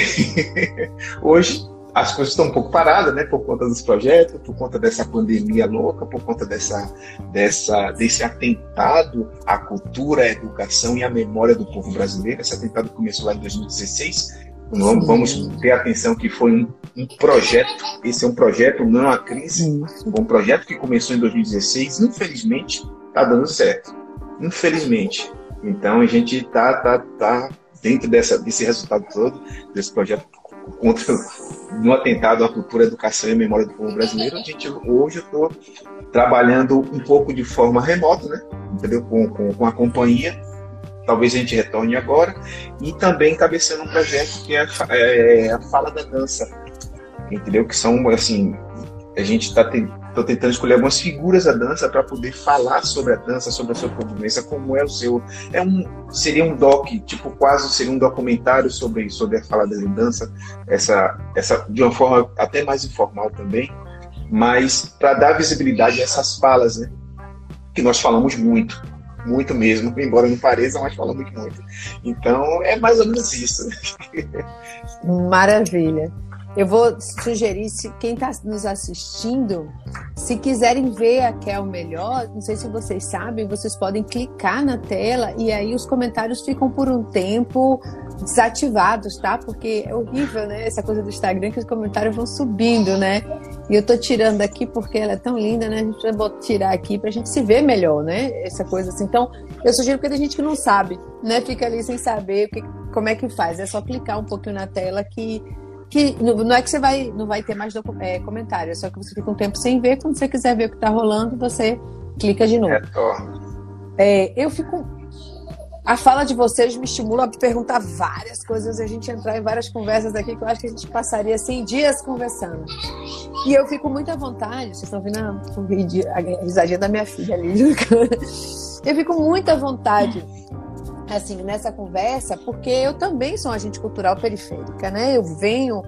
*laughs* hoje as coisas estão um pouco paradas, né, por conta dos projetos, por conta dessa pandemia louca, por conta dessa, dessa, desse atentado à cultura, à educação e à memória do povo brasileiro. Esse atentado começou lá em 2016. Vamos, vamos ter atenção que foi um, um, projeto, esse é um projeto, não uma crise, um projeto que começou em 2016. Infelizmente, está dando certo. Infelizmente. Então a gente está tá, tá dentro dessa, desse resultado todo, desse projeto contra no atentado à cultura, educação e memória do povo brasileiro, a gente, hoje eu estou trabalhando um pouco de forma remota, né? Entendeu? Com, com, com, a companhia. Talvez a gente retorne agora. E também cabeçando um projeto que é, é a Fala da Dança. Entendeu? Que são, assim, a gente está Estou tentando escolher algumas figuras da dança para poder falar sobre a dança, sobre a sua convivência, como é o seu. É um, seria um doc, tipo, quase seria um documentário sobre, sobre a fala da dança, essa, essa, de uma forma até mais informal também, mas para dar visibilidade a essas falas, né? Que nós falamos muito, muito mesmo, *laughs* embora não pareça, mas falamos muito. Então, é mais ou menos isso. *laughs* Maravilha. Eu vou sugerir, se quem está nos assistindo, se quiserem ver a Kel melhor, não sei se vocês sabem, vocês podem clicar na tela e aí os comentários ficam por um tempo desativados, tá? Porque é horrível, né? Essa coisa do Instagram que os comentários vão subindo, né? E eu tô tirando aqui porque ela é tão linda, né? A gente vai tirar aqui pra gente se ver melhor, né? Essa coisa assim. Então, eu sugiro porque tem gente que não sabe, né? Fica ali sem saber que, como é que faz. É só clicar um pouquinho na tela que que não é que você vai não vai ter mais é, comentário, é só que você fica um tempo sem ver. Quando você quiser ver o que está rolando, você clica de novo. É, eu fico. A fala de vocês me estimula a perguntar várias coisas, a gente entrar em várias conversas aqui que eu acho que a gente passaria assim dias conversando. E eu fico muito à vontade, vocês estão vendo a, a risadinha da minha filha ali. *laughs* Eu fico muito à vontade assim, nessa conversa, porque eu também sou agente cultural periférica, né? Eu venho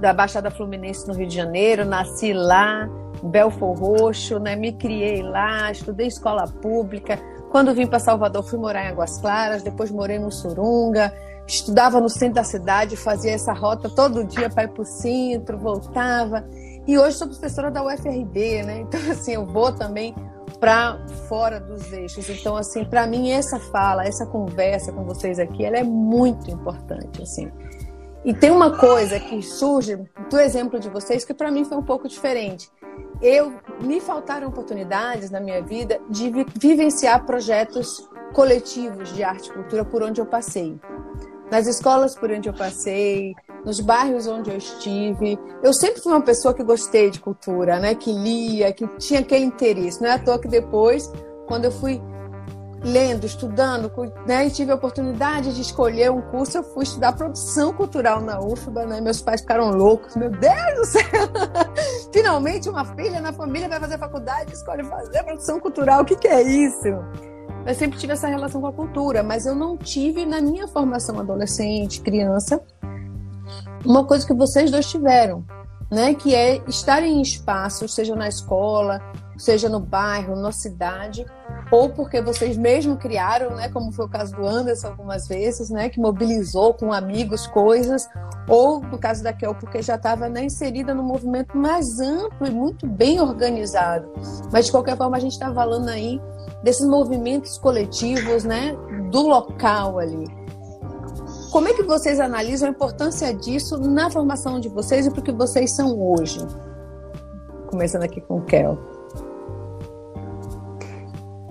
da Baixada Fluminense no Rio de Janeiro, nasci lá, Belfor Roxo, né? Me criei lá, estudei escola pública. Quando vim para Salvador, fui morar em Águas Claras, depois morei no Surunga, estudava no centro da cidade, fazia essa rota todo dia para ir para o centro, voltava. E hoje sou professora da UFRB, né? Então, assim, eu vou também para fora dos eixos. Então, assim, para mim essa fala, essa conversa com vocês aqui, ela é muito importante, assim. E tem uma coisa que surge do exemplo de vocês que para mim foi um pouco diferente. Eu me faltaram oportunidades na minha vida de vi vivenciar projetos coletivos de arte e cultura por onde eu passei. Nas escolas por onde eu passei, nos bairros onde eu estive. Eu sempre fui uma pessoa que gostei de cultura, né? Que lia, que tinha aquele interesse. Não é à toa que depois, quando eu fui lendo, estudando, né, e tive a oportunidade de escolher um curso, eu fui estudar produção cultural na UFBA, né? Meus pais ficaram loucos, meu Deus do céu! *laughs* Finalmente uma filha na família vai fazer faculdade escolhe fazer produção cultural, o que, que é isso? Eu sempre tive essa relação com a cultura, mas eu não tive na minha formação adolescente, criança, uma coisa que vocês dois tiveram, né? Que é estar em espaços, seja na escola, seja no bairro, na cidade, ou porque vocês mesmo criaram, né? Como foi o caso do Anderson algumas vezes, né? Que mobilizou com amigos coisas, ou no caso da Kel, porque já estava né, inserida no movimento mais amplo e muito bem organizado. Mas de qualquer forma a gente está falando aí desses movimentos coletivos, né? Do local ali. Como é que vocês analisam a importância disso na formação de vocês e para o que vocês são hoje? Começando aqui com o Kel.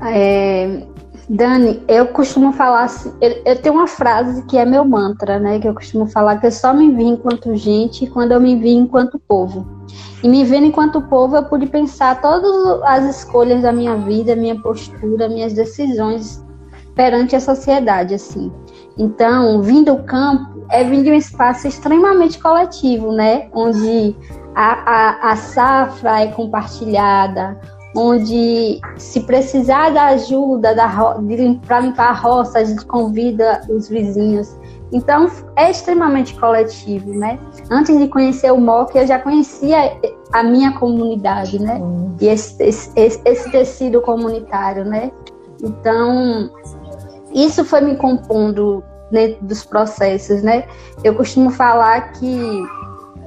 É, Dani, eu costumo falar assim, eu, eu, tenho uma frase que é meu mantra, né? Que eu costumo falar que eu só me vi enquanto gente quando eu me vi enquanto povo. E me vendo enquanto povo, eu pude pensar todas as escolhas da minha vida, minha postura, minhas decisões perante a sociedade, assim. Então, vindo do campo é vir de um espaço extremamente coletivo, né? Onde a, a, a safra é compartilhada, onde se precisar da ajuda da, para limpar a roça, a gente convida os vizinhos. Então, é extremamente coletivo, né? Antes de conhecer o MOC, eu já conhecia a minha comunidade, né? E esse, esse, esse tecido comunitário, né? Então, isso foi me compondo dentro dos processos, né? Eu costumo falar que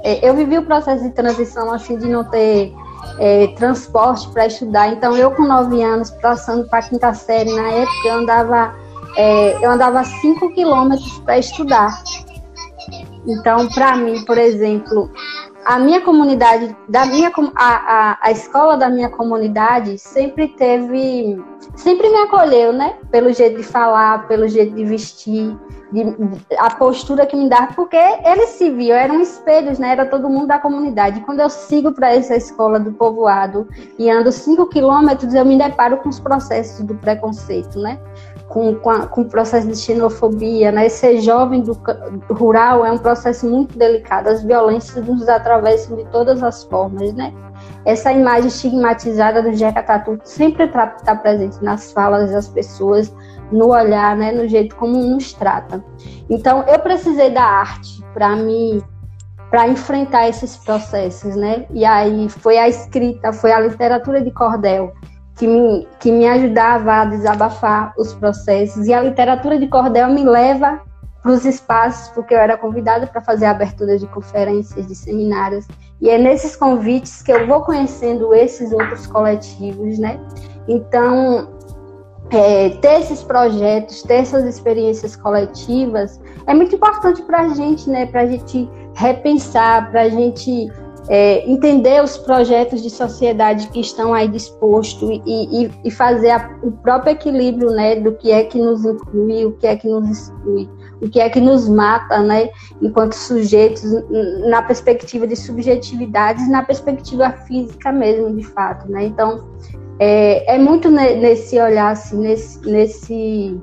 é, eu vivi o processo de transição assim de não ter é, transporte para estudar. Então eu com nove anos passando para a quinta série na época eu andava é, eu andava cinco quilômetros para estudar. Então para mim, por exemplo, a minha comunidade, da minha, a, a, a escola da minha comunidade sempre teve, sempre me acolheu, né? Pelo jeito de falar, pelo jeito de vestir, de, a postura que me dava, porque eles se viam, eram espelhos, né? Era todo mundo da comunidade. Quando eu sigo para essa escola do povoado e ando cinco quilômetros, eu me deparo com os processos do preconceito, né? Com, com, a, com o processo de xenofobia, né? Ser jovem do, rural é um processo muito delicado. As violências nos atravessam de todas as formas, né? Essa imagem estigmatizada do Jeca Tatu sempre está tá presente nas falas das pessoas, no olhar, né? No jeito como nos trata. Então, eu precisei da arte para me para enfrentar esses processos, né? E aí foi a escrita, foi a literatura de cordel que me, que me ajudava a desabafar os processos. E a literatura de cordel me leva para os espaços, porque eu era convidada para fazer abertura de conferências, de seminários, e é nesses convites que eu vou conhecendo esses outros coletivos, né? Então, é, ter esses projetos, ter essas experiências coletivas é muito importante para a gente, né? Para a gente repensar, para a gente é, entender os projetos de sociedade que estão aí dispostos e, e, e fazer a, o próprio equilíbrio né, do que é que nos inclui, o que é que nos exclui, o que é que nos mata né, enquanto sujeitos, na perspectiva de subjetividades, na perspectiva física mesmo, de fato. Né? Então, é, é muito nesse olhar, assim, nesse, nesse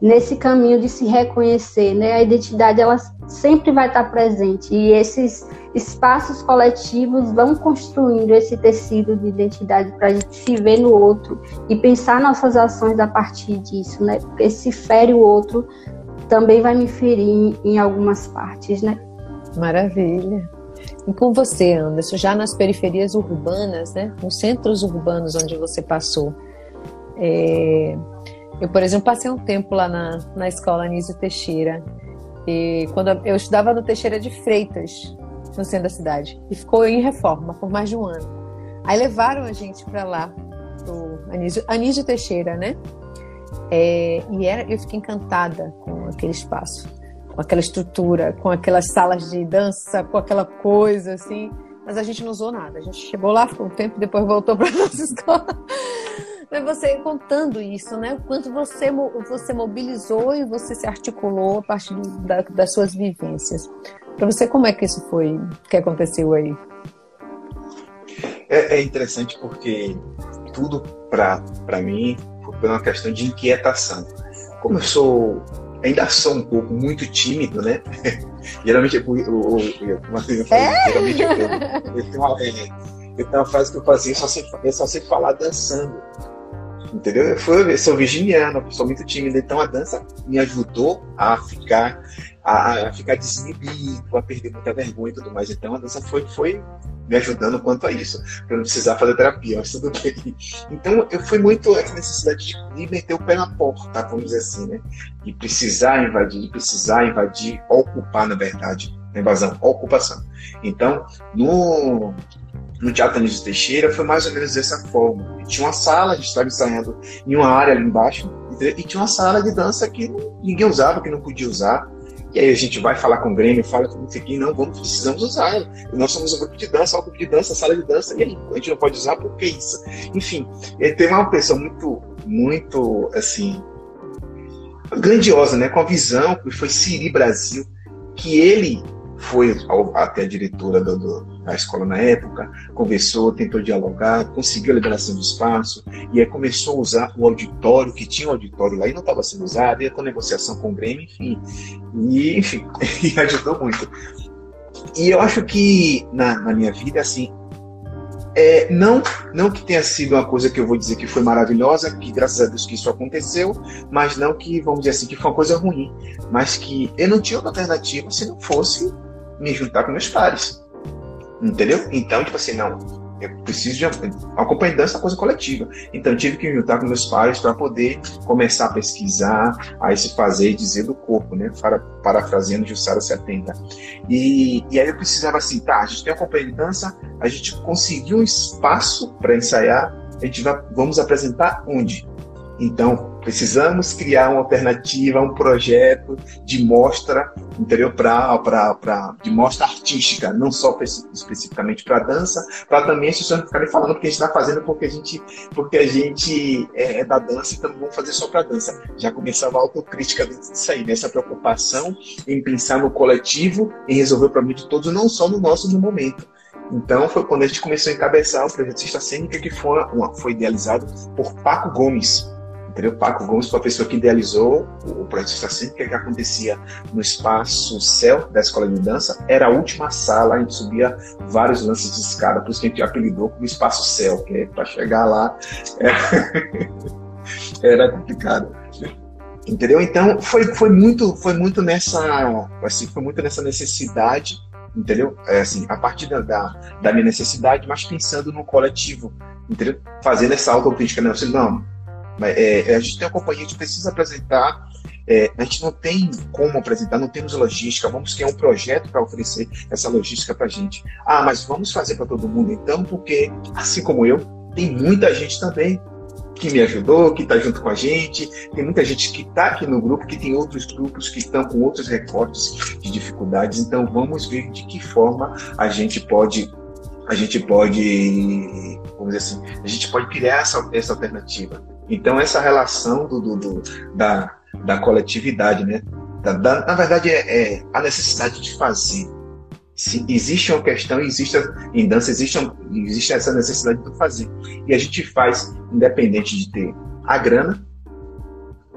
nesse caminho de se reconhecer, né? A identidade ela sempre vai estar presente e esses espaços coletivos vão construindo esse tecido de identidade para a gente se ver no outro e pensar nossas ações a partir disso, né? Porque se fere o outro, também vai me ferir em algumas partes, né? Maravilha. E com você, Anderson, já nas periferias urbanas, né? Nos centros urbanos onde você passou, é eu, por exemplo, passei um tempo lá na, na escola Anísio Teixeira. E quando eu estudava no Teixeira de Freitas, no centro da cidade. E ficou em reforma por mais de um ano. Aí levaram a gente para lá, pro Anísio, Anísio Teixeira, né? É, e era, eu fiquei encantada com aquele espaço, com aquela estrutura, com aquelas salas de dança, com aquela coisa assim. Mas a gente não usou nada. A gente chegou lá, ficou um tempo, depois voltou para *laughs* nossa escola. É você contando isso, né? O quanto você, você mobilizou e você se articulou a partir da, das suas vivências. Para você, como é que isso foi, que aconteceu aí? É, é interessante porque tudo para mim foi uma questão de inquietação. Como eu sou, ainda sou um pouco muito tímido, né? *laughs* geralmente, eu, eu, eu, eu, eu, é? geralmente eu, eu, tenho uma, eu tenho uma frase que eu fazia, eu só sei, eu só sei falar dançando entendeu? Eu, fui, eu sou virginiano, uma pessoa muito tímida, então a dança me ajudou a ficar a, a ficar desinibido, a perder muita vergonha e tudo mais. Então a dança foi, foi me ajudando quanto a isso, para não precisar fazer terapia, mas tudo bem. Então eu fui muito essa necessidade de meter o pé na porta, vamos dizer assim, né? E precisar invadir, precisar invadir, ocupar, na verdade, invasão, ocupação. Então, no, no Teatro Anísio Teixeira foi mais ou menos dessa forma. Tinha uma sala, a gente estava ensaiando em uma área ali embaixo, e tinha uma sala de dança que ninguém usava, que não podia usar. E aí a gente vai falar com o Grêmio, fala com o aqui, não, vamos, precisamos usar. Nós somos um grupo de dança, um grupo de dança, sala de dança, e aí? A gente não pode usar porque isso. Enfim, tem uma pessoa muito, muito, assim, grandiosa, né? Com a visão, que foi Siri Brasil, que ele foi até a diretora do, do a escola na época, conversou, tentou dialogar, conseguiu a liberação do espaço, e aí começou a usar o auditório, que tinha um auditório lá e não estava sendo usado, e com negociação com o Grêmio, enfim. E, enfim, *laughs* e ajudou muito. E eu acho que na, na minha vida, assim, é, não, não que tenha sido uma coisa que eu vou dizer que foi maravilhosa, que graças a Deus que isso aconteceu, mas não que, vamos dizer assim, que foi uma coisa ruim, mas que eu não tinha outra alternativa se não fosse me juntar com meus pares. Entendeu? Então, tipo assim, não, eu preciso de acompanhar é coisa coletiva. Então eu tive que juntar com meus pais para poder começar a pesquisar, a se fazer e dizer do corpo, né? Para, parafraseando Jussara 70. E, e aí eu precisava assim, tá, a gente tem a companhia de dança, a gente conseguiu um espaço para ensaiar, a gente vai, vamos apresentar onde? Então, precisamos criar uma alternativa, um projeto de mostra, entendeu? Pra, pra, pra, de mostra artística, não só especificamente para dança, para também as pessoas ficarem falando que a gente está fazendo porque a gente, porque a gente é, é da dança, então vamos fazer só para dança. Já começava a autocrítica disso aí, nessa preocupação em pensar no coletivo, em resolver o problema de todos, não só no nosso no momento. Então foi quando a gente começou a encabeçar o projeto Cista Cênica, que foi, uma, foi idealizado por Paco Gomes, Entendeu? Paco Gomes foi a pessoa que idealizou o projeto Estacente, que, é que acontecia no espaço céu da escola de dança. Era a última sala, a gente subia vários lances de escada, por isso que a gente apelidou como espaço céu, que é para chegar lá é... *laughs* era complicado. Entendeu? Então foi, foi muito foi muito nessa assim, foi muito nessa necessidade entendeu? É assim, a partir da, da, da, minha necessidade, mas pensando no coletivo, entendeu? Fazendo essa autocrítica, né? Assim, não, é, a gente tem uma companhia, a gente precisa apresentar é, a gente não tem como apresentar, não temos logística, vamos criar um projeto para oferecer essa logística para a gente. Ah, mas vamos fazer para todo mundo então, porque assim como eu, tem muita gente também que me ajudou, que está junto com a gente, tem muita gente que está aqui no grupo, que tem outros grupos que estão com outros recortes de dificuldades, então vamos ver de que forma a gente pode a gente pode, vamos dizer assim, a gente pode criar essa, essa alternativa. Então, essa relação do, do, do da, da coletividade, né? Da, da, na verdade, é, é, a necessidade de fazer. Se existe uma questão, existe em dança, existe, existe essa necessidade de fazer. E a gente faz, independente de ter a grana,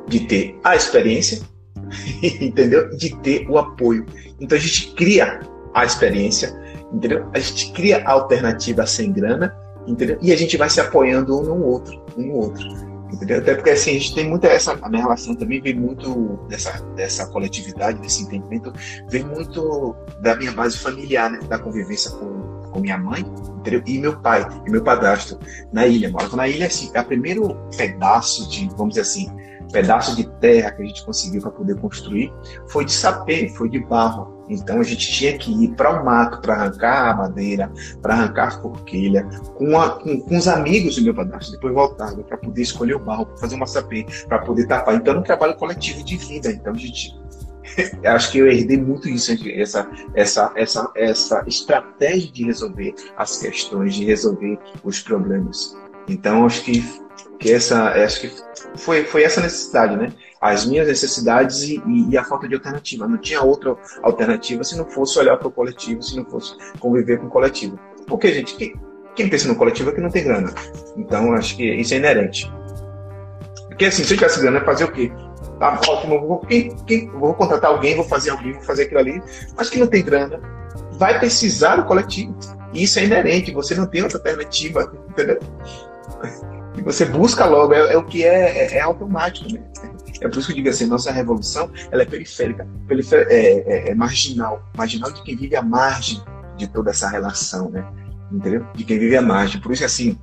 de ter a experiência, *laughs* entendeu? De ter o apoio. Então, a gente cria a experiência, entendeu? A gente cria alternativa sem grana, entendeu? E a gente vai se apoiando um no outro, um no outro. Entendeu? Até porque assim, a gente tem muita essa. A minha relação também vem muito dessa, dessa coletividade, desse entendimento, vem muito da minha base familiar, né? Da convivência com, com minha mãe entendeu? e meu pai, e meu padrasto, na ilha. Morava na ilha, assim, é o primeiro pedaço de, vamos dizer assim, pedaço de terra que a gente conseguiu para poder construir foi de sapê, foi de barro. Então a gente tinha que ir para o mato para arrancar a madeira, para arrancar a forquilha, com, a, com, com, os amigos do meu padrasto. Depois voltava para poder escolher o barro, para fazer uma sapê, para poder tapar. Então era um trabalho coletivo de vida. Então a gente. *laughs* acho que eu herdei muito isso, essa, essa, essa, essa estratégia de resolver as questões, de resolver os problemas. Então acho que, que essa, acho que foi, foi essa necessidade, né? as minhas necessidades e, e, a falta de alternativa. Não tinha outra alternativa se não fosse olhar para o coletivo, se não fosse conviver com o coletivo. Porque, gente, quem, pensa no coletivo é que não tem grana. Então, acho que isso é inerente. Porque, assim, se eu tivesse grana, fazer o quê? Tá ótimo, vou, quem, quem, vou contratar alguém, vou fazer alguém, vou fazer aquilo ali, mas que não tem grana, vai precisar do coletivo. E isso é inerente, você não tem outra alternativa, entendeu? Você busca logo, é, é o que é, é, é automático, né? É por isso que eu digo assim, nossa revolução ela é periférica, perifer é, é, é, marginal, marginal de quem vive à margem de toda essa relação, né? Entendeu? De quem vive à margem. Por isso assim,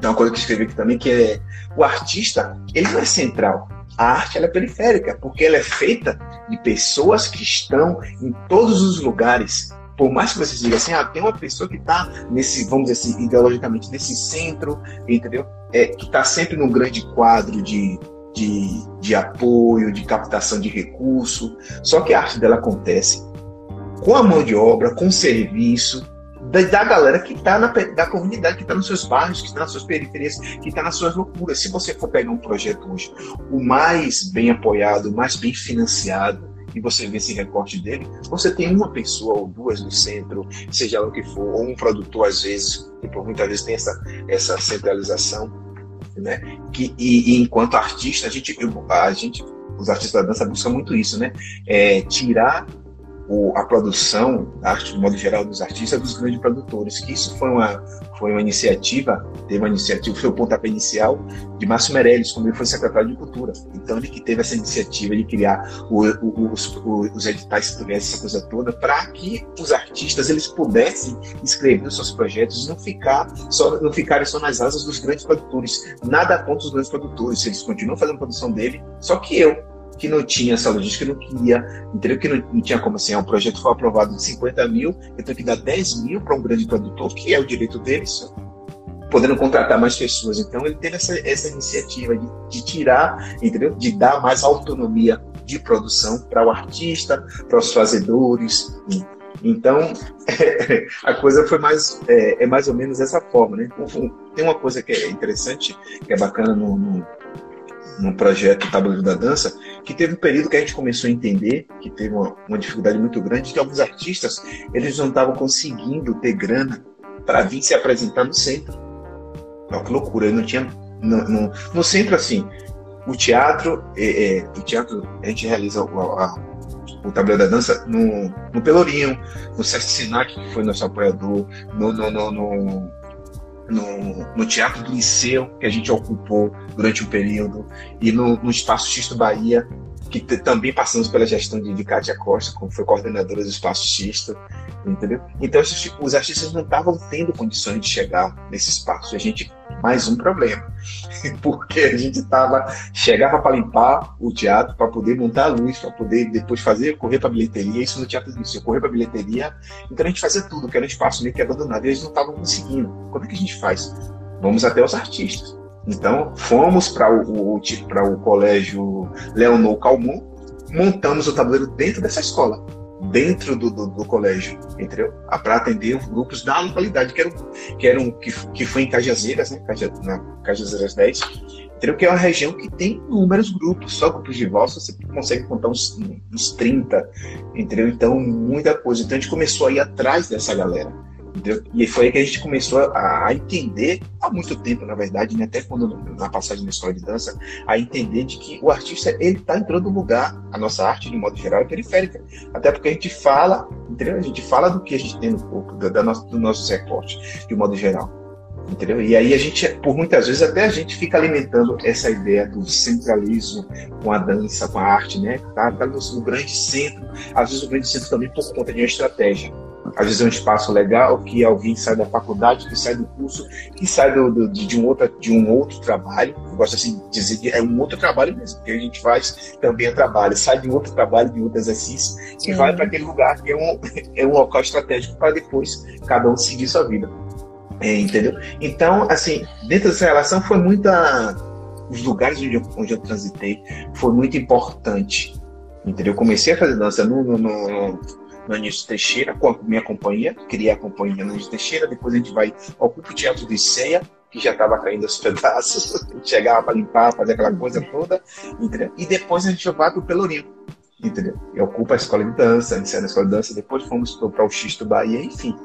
tem uma coisa que eu escrevi aqui também que é o artista, ele não é central. A arte ela é periférica, porque ela é feita de pessoas que estão em todos os lugares. Por mais que você diga assim, ah, tem uma pessoa que está nesse, vamos dizer assim, ideologicamente, nesse centro, entendeu? É, que está sempre num grande quadro de de, de apoio, de captação de recurso. Só que a arte dela acontece com a mão de obra, com o serviço, da, da galera que está na da comunidade, que está nos seus bairros, que está nas suas periferias, que está nas suas loucuras. Se você for pegar um projeto hoje, o mais bem apoiado, o mais bem financiado, e você vê esse recorte dele, você tem uma pessoa ou duas no centro, seja o que for, ou um produtor às vezes, por muitas vezes tem essa, essa centralização né? Que, e, e enquanto artista, a gente, a gente, os artistas da dança buscam muito isso, né? É, tirar o, a produção, a arte, de modo geral, dos artistas, dos grandes produtores. Que isso foi uma, foi uma iniciativa, teve uma iniciativa, foi o pontapé inicial de Márcio Meirelles, quando ele foi secretário de Cultura. Então, ele que teve essa iniciativa de criar o, o, os, os editais portugueses, essa coisa toda, para que os artistas eles pudessem escrever os seus projetos não, ficar só, não ficarem só nas asas dos grandes produtores. Nada contra os grandes produtores, eles continuam fazendo produção dele, só que eu, que não tinha essa logística, não queria, entendeu? Que não, não tinha como assim, ah, um projeto foi aprovado de 50 mil, eu tenho que dar 10 mil para um grande produtor, que é o direito deles, podendo contratar mais pessoas. Então ele teve essa, essa iniciativa de, de tirar, entendeu? De dar mais autonomia de produção para o artista, para os fazedores. Então, *laughs* a coisa foi mais, é, é, mais ou menos dessa forma, né? Tem uma coisa que é interessante, que é bacana no, no no projeto Tabuleiro da Dança, que teve um período que a gente começou a entender que teve uma, uma dificuldade muito grande, que alguns artistas eles não estavam conseguindo ter grana para vir se apresentar no centro. Olha que loucura, não tinha no, no, no centro assim. O teatro, é, é, o teatro a gente realiza o, a, o tabuleiro da dança no, no Pelourinho, no Sesc Senac, que foi nosso apoiador, no, no, no, no no, no, Teatro do Liceu, que a gente ocupou durante um período, e no, no Espaço Xisto Bahia, que também passamos pela gestão de, de Costa, como foi coordenadora do Espaço Xisto. Entendeu? Então os artistas não estavam tendo condições de chegar nesse espaço. E a gente mais um problema, *laughs* porque a gente tava chegava para limpar o teatro, para poder montar a luz, para poder depois fazer correr para bilheteria. Isso no teatro isso, correr para bilheteria. Então a gente fazia tudo, que era um espaço meio que abandonado. E eles não estavam conseguindo. Como é que a gente faz? Vamos até os artistas. Então fomos para o, o, o colégio Leonor Calmon, montamos o tabuleiro dentro dessa escola dentro do, do, do colégio, entendeu? Para atender os grupos da localidade, que eram, que, eram que, que foi em Cajazeiras, né? Caja, na Cajazeiras 10, entendeu? Que é uma região que tem inúmeros grupos, só grupos de voz você consegue contar uns, uns 30, entendeu? Então, muita coisa. Então, a gente começou a ir atrás dessa galera. Entendeu? E foi aí que a gente começou a, a, entender, há muito tempo, na verdade, né? até quando na passagem na escola de dança, a entender de que o artista ele está entrando no lugar, a nossa arte, de modo geral, é periférica. Até porque a gente fala, entendeu? A gente fala do que a gente tem no corpo, da, da do nosso recorte, de modo geral. Entendeu? E aí a gente, por muitas vezes, até a gente fica alimentando essa ideia do centralismo com a dança, com a arte, né? Tá, tá no, no grande centro, às vezes o grande centro também por conta de uma estratégia às vezes é um espaço legal que alguém sai da faculdade, que sai do curso, que sai do, do, de, um outro, de um outro trabalho. Eu gosto assim de dizer que é um outro trabalho mesmo, que a gente faz também é trabalho, sai de outro trabalho, de outro exercício, Sim. e vai para aquele lugar que é um, *laughs* é um local estratégico para depois cada um seguir sua vida. É, entendeu? Então, assim, dentro dessa relação foi muita. Os lugares onde eu, onde eu transitei foi muito importante. Entendeu? Eu comecei a fazer dança no, no no Anísio Teixeira, com a minha companhia, criei a companhia no Anísio Teixeira, depois a gente vai ao Grupo Teatro de Ceia, que já estava caindo aos pedaços, *laughs* chegava para limpar, fazer aquela coisa toda, entendeu? e depois a gente vai para o Pelourinho, entendeu? E ocupa a escola de dança, a sai na escola de dança, depois fomos para o Xisto Bahia, enfim,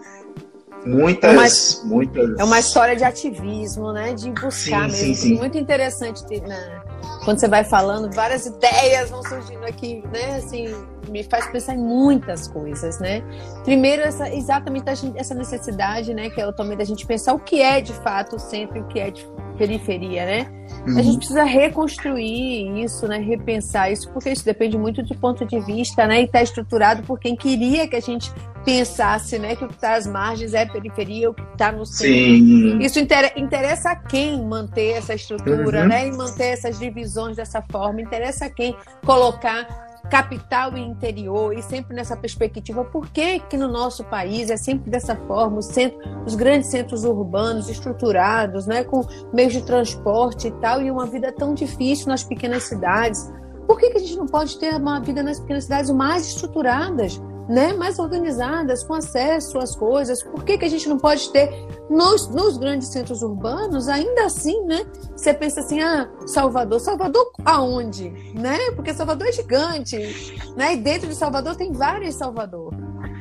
muitas, é uma, muitas. É uma história de ativismo, né? De buscar sim, mesmo. Sim, sim. Muito interessante ter, né? quando você vai falando, várias ideias vão surgindo aqui, né? Assim, me faz pensar em muitas coisas, né? Primeiro, essa, exatamente essa necessidade, né? Que é o também da gente pensar o que é de fato o centro e o que é de periferia, né? Uhum. A gente precisa reconstruir isso, né? Repensar isso, porque isso depende muito do ponto de vista, né? E está estruturado por quem queria que a gente pensasse, né? Que o que está às margens é periferia, o que está no centro. Sim. Isso interessa a quem manter essa estrutura, uhum. né? E manter essas divisões dessa forma. Interessa a quem colocar capital e interior, e sempre nessa perspectiva, por que, que no nosso país é sempre dessa forma, os, centro, os grandes centros urbanos estruturados, né, com meios de transporte e tal, e uma vida tão difícil nas pequenas cidades? Por que, que a gente não pode ter uma vida nas pequenas cidades mais estruturadas? Né, mais organizadas, com acesso às coisas. Por que, que a gente não pode ter nos, nos grandes centros urbanos, ainda assim, né? Você pensa assim, ah, Salvador, Salvador aonde? Né? Porque Salvador é gigante, né? E dentro de Salvador tem várias Salvador.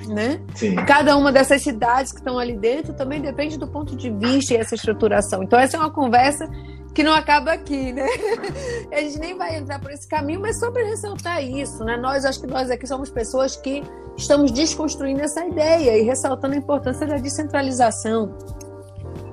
Né? Sim. Cada uma dessas cidades que estão ali dentro também depende do ponto de vista e essa estruturação. Então, essa é uma conversa que não acaba aqui, né? *laughs* A gente nem vai entrar por esse caminho, mas só para ressaltar isso, né? Nós, acho que nós aqui somos pessoas que estamos desconstruindo essa ideia e ressaltando a importância da descentralização,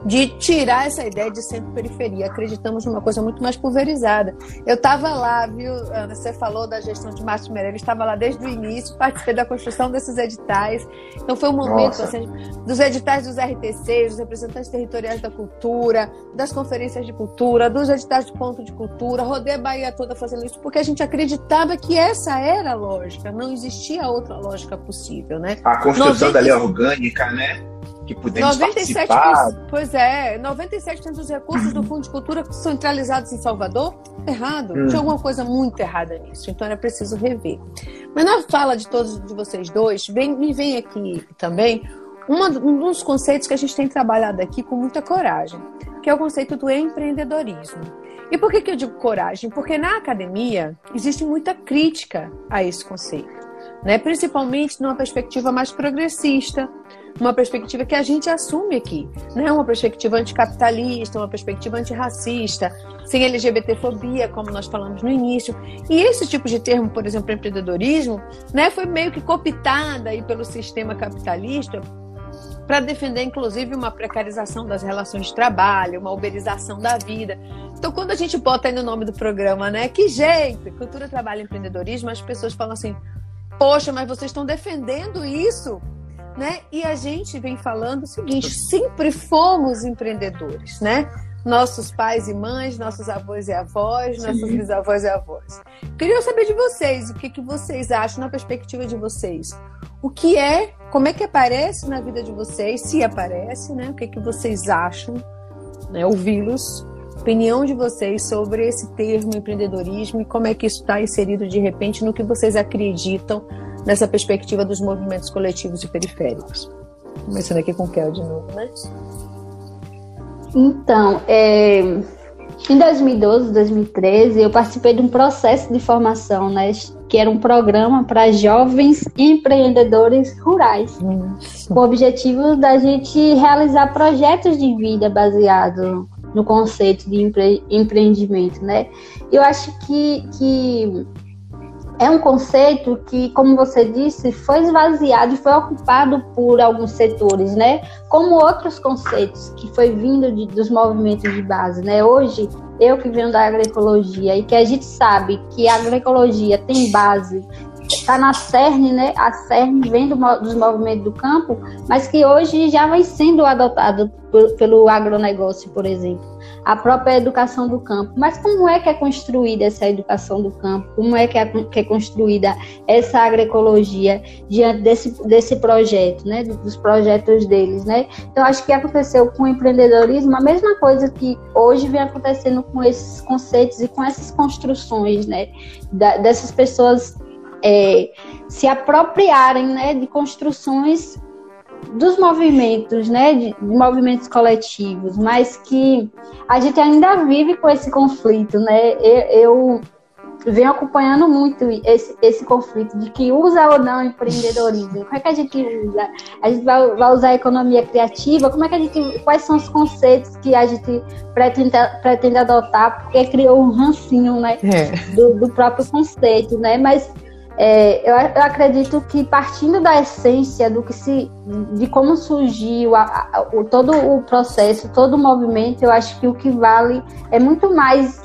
de tirar essa ideia de centro-periferia. Acreditamos numa coisa muito mais pulverizada. Eu estava lá, viu, Ana? Você falou da gestão de Márcio Meirelles, estava lá desde o início, participei da construção desses editais. Então foi um momento assim, dos editais dos RTCs, dos representantes territoriais da cultura, das conferências de cultura, dos editais de ponto de cultura, rodei a Bahia toda fazendo isso, porque a gente acreditava que essa era a lógica, não existia outra lógica possível, né? A construção 90... da lei orgânica, né? Que pudemos 97%, participar. Pois é, 97% dos recursos do Fundo de Cultura são centralizados em Salvador. Errado. Hum. Tinha alguma coisa muito errada nisso. Então era preciso rever. Mas na fala de todos de vocês dois, vem, me vem aqui também uma, um dos conceitos que a gente tem trabalhado aqui com muita coragem, que é o conceito do empreendedorismo. E por que, que eu digo coragem? Porque na academia existe muita crítica a esse conceito, né? principalmente numa perspectiva mais progressista, uma perspectiva que a gente assume aqui, né? Uma perspectiva anticapitalista, uma perspectiva antirracista, sem LGBTfobia, como nós falamos no início. E esse tipo de termo, por exemplo, empreendedorismo, né, foi meio que cooptada aí pelo sistema capitalista para defender, inclusive, uma precarização das relações de trabalho, uma uberização da vida. Então, quando a gente bota aí no nome do programa, né, que jeito, cultura, trabalho, empreendedorismo, as pessoas falam assim, poxa, mas vocês estão defendendo isso né? E a gente vem falando o seguinte: sempre fomos empreendedores, né? Nossos pais e mães, nossos avós e avós, Sim. nossos bisavós e avós. Queria saber de vocês, o que, que vocês acham na perspectiva de vocês? O que é, como é que aparece na vida de vocês, se aparece, né? O que, que vocês acham, né? Ouvi-los opinião de vocês sobre esse termo empreendedorismo e como é que isso está inserido de repente no que vocês acreditam nessa perspectiva dos movimentos coletivos e periféricos. Começando aqui com o Kel de novo, né? Então, é, em 2012, 2013, eu participei de um processo de formação, né, que era um programa para jovens empreendedores rurais, com o objetivo da gente realizar projetos de vida baseado no conceito de empre empreendimento, né? Eu acho que, que é um conceito que, como você disse, foi esvaziado e foi ocupado por alguns setores, né? Como outros conceitos que foi vindo de, dos movimentos de base, né? Hoje, eu que venho da agroecologia e que a gente sabe que a agroecologia tem base está na cerne, né? A cerne vem do, dos movimentos do campo, mas que hoje já vem sendo adotado por, pelo agronegócio, por exemplo. A própria educação do campo. Mas como é que é construída essa educação do campo? Como é que é, que é construída essa agroecologia diante desse, desse projeto, né? Dos projetos deles, né? Então, acho que aconteceu com o empreendedorismo a mesma coisa que hoje vem acontecendo com esses conceitos e com essas construções, né? Da, dessas pessoas é, se apropriarem né, de construções dos movimentos, né, de, de, movimentos coletivos, mas que a gente ainda vive com esse conflito, né? Eu, eu venho acompanhando muito esse, esse conflito de que usa ou não empreendedorismo. Como é que a gente usa? A gente vai, vai usar a economia criativa? Como é que a gente, quais são os conceitos que a gente pretende, pretende adotar? Porque criou um rancinho, né, é. do, do próprio conceito, né? Mas é, eu, eu, acredito que partindo da essência do que se, de como surgiu a, a, o, todo o processo, todo o movimento, eu acho que o que vale é muito mais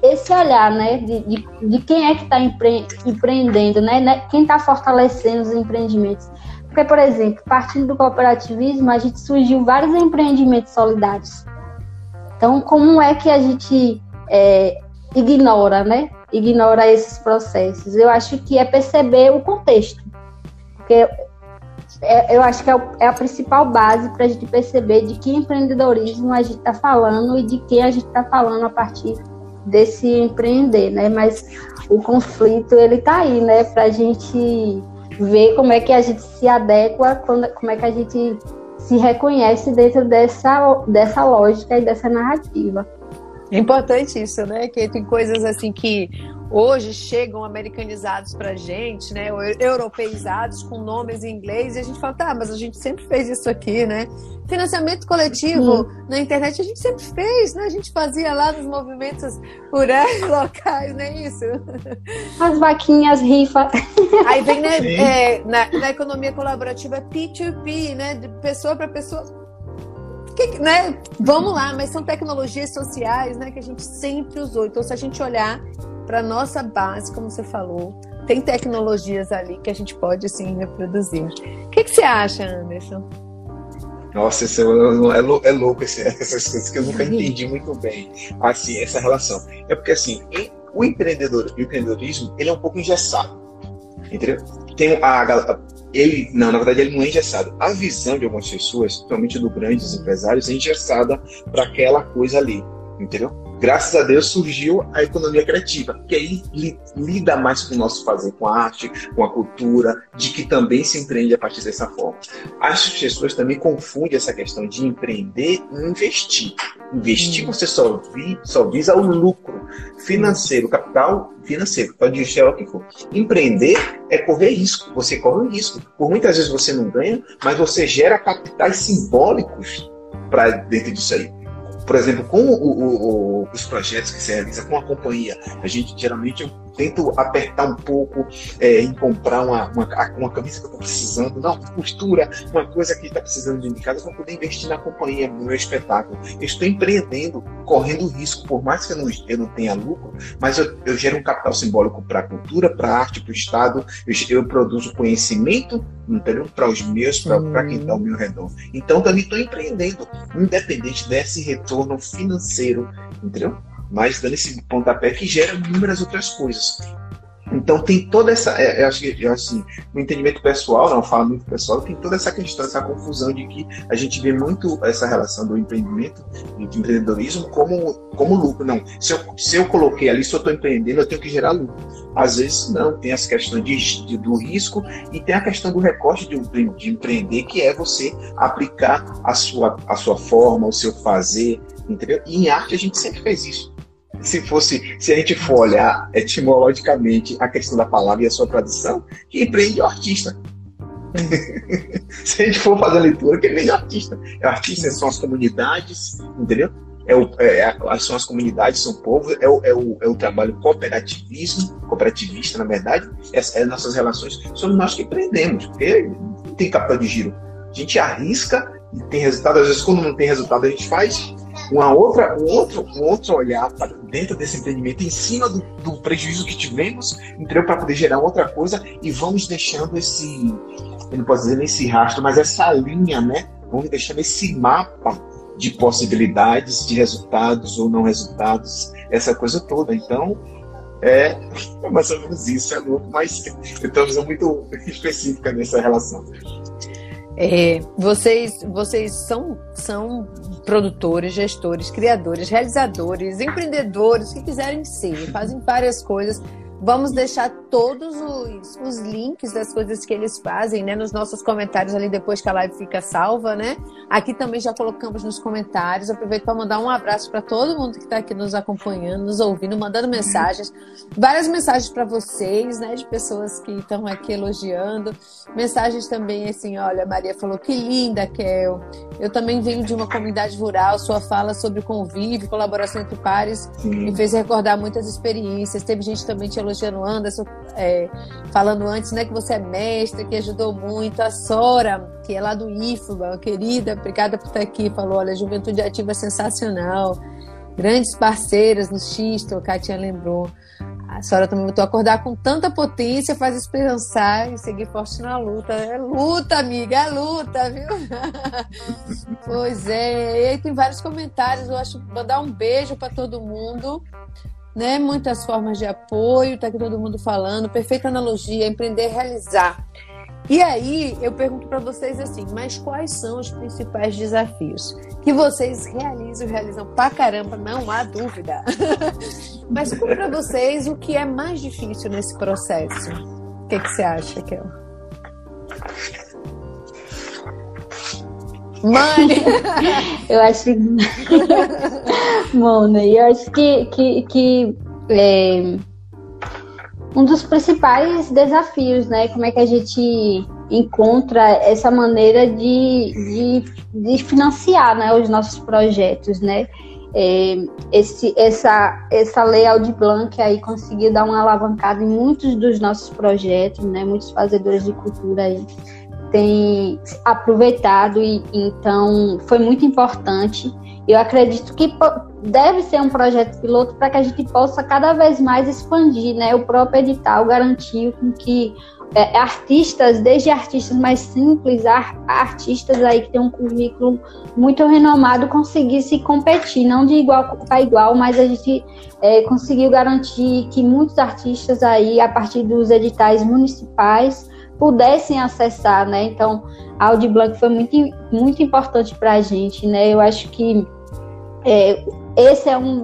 esse olhar, né, de, de, de quem é que está empre, empreendendo, né, né quem está fortalecendo os empreendimentos. Porque, por exemplo, partindo do cooperativismo, a gente surgiu vários empreendimentos solidários. Então, como é que a gente é, ignora, né? Ignora esses processos. Eu acho que é perceber o contexto. Porque é, eu acho que é, é a principal base para a gente perceber de que empreendedorismo a gente está falando e de quem a gente está falando a partir desse empreender, né? Mas o conflito ele está aí, né? Para a gente ver como é que a gente se adequa, como é que a gente se reconhece dentro dessa, dessa lógica e dessa narrativa. É importante isso, né? Que tem coisas assim que hoje chegam americanizados pra gente, né? Ou europeizados com nomes em inglês, e a gente fala, tá, mas a gente sempre fez isso aqui, né? Financiamento coletivo uhum. na internet a gente sempre fez, né? A gente fazia lá nos movimentos rurais *laughs* locais, não é isso? As vaquinhas, rifa. Aí vem, né, é, na, na economia colaborativa, P2P, né? De pessoa para pessoa que, né? Vamos lá, mas são tecnologias sociais, né, que a gente sempre usou. Então, se a gente olhar para nossa base, como você falou, tem tecnologias ali que a gente pode sim reproduzir. O que, que você acha, Anderson? Nossa, isso é, é, é louco *laughs* essas coisas que eu nunca entendi muito bem. Assim, essa relação. É porque assim, o empreendedor, o empreendedorismo, ele é um pouco engessado. Entendeu? Tem a, a ele, não, na verdade, ele não é engessado. A visão de algumas pessoas, principalmente do grandes empresários, é engessada para aquela coisa ali, entendeu? Graças a Deus surgiu a economia criativa, que aí lida mais com o nosso fazer, com a arte, com a cultura, de que também se empreende a partir dessa forma. As pessoas também confundem essa questão de empreender e investir. Investir você só, vi, só visa o lucro financeiro, capital financeiro, pode ser o que for. Empreender é correr risco, você corre um risco. Por muitas vezes você não ganha, mas você gera capitais simbólicos para dentro disso aí. Por exemplo, com o, o, os projetos que se realiza com a companhia, a gente geralmente tento apertar um pouco é, em comprar uma, uma, uma camisa que eu estou precisando, não, costura uma coisa que está precisando de casa para poder investir na companhia, no meu espetáculo. Eu estou empreendendo, correndo risco, por mais que eu não, eu não tenha lucro, mas eu, eu gero um capital simbólico para a cultura, para a arte, para o Estado, eu, eu produzo conhecimento para os meus, para quem está ao meu redor. Então também estou empreendendo, independente desse retorno financeiro, entendeu? Mas dando esse pontapé que gera inúmeras outras coisas. Então tem toda essa, é, eu acho que eu, assim, no entendimento pessoal, não falo muito pessoal, tem toda essa questão, essa confusão de que a gente vê muito essa relação do empreendimento, do empreendedorismo como, como lucro. Não, se eu, se eu coloquei ali, se eu estou empreendendo, eu tenho que gerar lucro. Às vezes não, tem essa questão de, de, do risco e tem a questão do recorte de, de empreender, que é você aplicar a sua, a sua forma, o seu fazer, entendeu? E em arte a gente sempre fez isso se fosse, se a gente for olhar etimologicamente a questão da palavra e a sua tradução, que empreende é o artista. *laughs* se a gente for fazer a leitura, que empreende é o artista. É o artista, são as comunidades, entendeu? É o, é, são as comunidades, são o povo, é o, é o, é o trabalho cooperativismo, cooperativista, na verdade, é, é nossas relações, somos nós que empreendemos, porque não tem capital de giro. A gente arrisca e tem resultado, às vezes quando não tem resultado a gente faz, uma outra, um, outro, um outro olhar para dentro desse empreendimento, em cima do, do prejuízo que tivemos, entendeu? Para poder gerar outra coisa e vamos deixando esse, eu não posso dizer esse rastro, mas essa linha, né? Vamos deixando esse mapa de possibilidades, de resultados ou não resultados, essa coisa toda. Então, é, *laughs* mais ou menos isso, é louco, mas estamos muito específica nessa relação. É, vocês vocês são, são produtores, gestores, criadores, realizadores, empreendedores, que quiserem ser, fazem várias coisas. Vamos deixar todos os, os links das coisas que eles fazem, né, nos nossos comentários ali depois que a live fica salva, né? Aqui também já colocamos nos comentários. Aproveito para mandar um abraço para todo mundo que está aqui nos acompanhando, nos ouvindo, mandando mensagens, várias mensagens para vocês, né, de pessoas que estão aqui elogiando, mensagens também assim, olha, Maria falou que linda, Kel. Eu também venho de uma comunidade rural. Sua fala sobre convívio, colaboração entre pares, me fez recordar muitas experiências. Teve gente também te elogiando, Anderson, é, falando antes, né, que você é mestre, que ajudou muito. A Sora, que é lá do IFBA, querida, obrigada por estar aqui, falou, olha, Juventude Ativa é sensacional. Grandes parceiras no Xisto, a Katia lembrou. A Sora também voltou a acordar com tanta potência, faz esperançar e seguir forte na luta. É luta, amiga, é luta, viu? *laughs* pois é. E aí tem vários comentários. Eu acho mandar um beijo para todo mundo né? Muitas formas de apoio, tá aqui todo mundo falando, perfeita analogia, empreender, realizar. E aí eu pergunto para vocês assim, mas quais são os principais desafios que vocês realizam, realizam pra caramba, não há dúvida. *laughs* mas para vocês o que é mais difícil nesse processo? O que, que você acha, Kel? Mãe! *laughs* eu acho que. *laughs* Mona, eu acho que, que, que é... um dos principais desafios, né? Como é que a gente encontra essa maneira de, de, de financiar né, os nossos projetos, né? É, esse, essa, essa lei Aldi Blanc aí conseguiu dar uma alavancada em muitos dos nossos projetos, né? Muitos fazedores de cultura aí tem aproveitado e então foi muito importante. Eu acredito que deve ser um projeto piloto para que a gente possa cada vez mais expandir, né? O próprio edital garantiu com que é, artistas, desde artistas mais simples, a artistas aí que tem um currículo muito renomado, conseguissem competir, não de igual para igual, mas a gente é, conseguiu garantir que muitos artistas aí, a partir dos editais municipais, pudessem acessar, né? Então, a Audi Blanc foi muito, muito importante para a gente, né? Eu acho que é, esse é um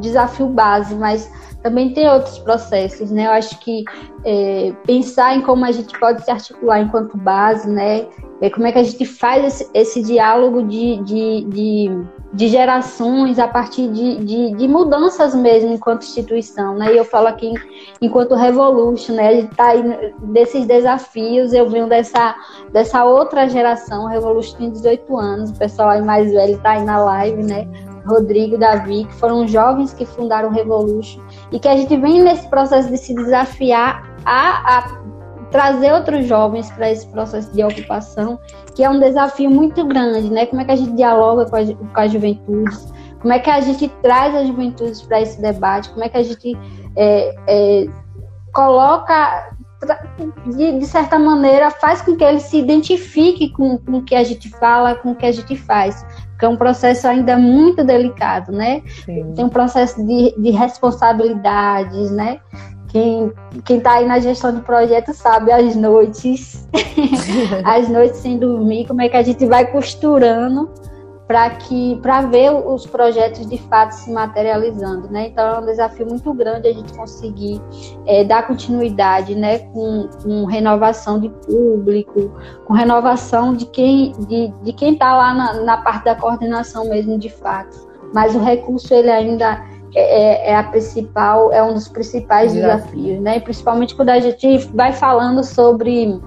desafio base, mas também tem outros processos, né? Eu acho que é, pensar em como a gente pode se articular enquanto base, né? É, como é que a gente faz esse, esse diálogo de, de, de, de, gerações a partir de, de, mudanças mesmo enquanto instituição, né? E eu falo aqui enquanto Revolution, né? A gente está aí desses desafios, eu venho dessa, dessa outra geração, Revolution tem 18 anos, o pessoal aí mais velho está aí na live, né? Rodrigo, Davi, que foram jovens que fundaram o Revolution e que a gente vem nesse processo de se desafiar a, a trazer outros jovens para esse processo de ocupação, que é um desafio muito grande, né? Como é que a gente dialoga com, a, com as juventudes, como é que a gente traz as juventudes para esse debate, como é que a gente é, é, coloca, de, de, certa maneira, faz com que ele se identifique com, com o que a gente fala, com o que a gente faz. Porque é um processo ainda muito delicado, né? Sim. Tem um processo de, de responsabilidades, né? Quem, quem tá aí na gestão de projeto sabe as noites, *laughs* as noites sem dormir, como é que a gente vai costurando para que para ver os projetos de fato se materializando, né? Então é um desafio muito grande a gente conseguir é, dar continuidade, né, com, com, renovação de público, com renovação de quem de, de quem está lá na, na, parte da coordenação mesmo de fato. Mas o recurso ele ainda é, é, é a principal, é um dos principais desafios, né? Principalmente quando a gente vai falando sobre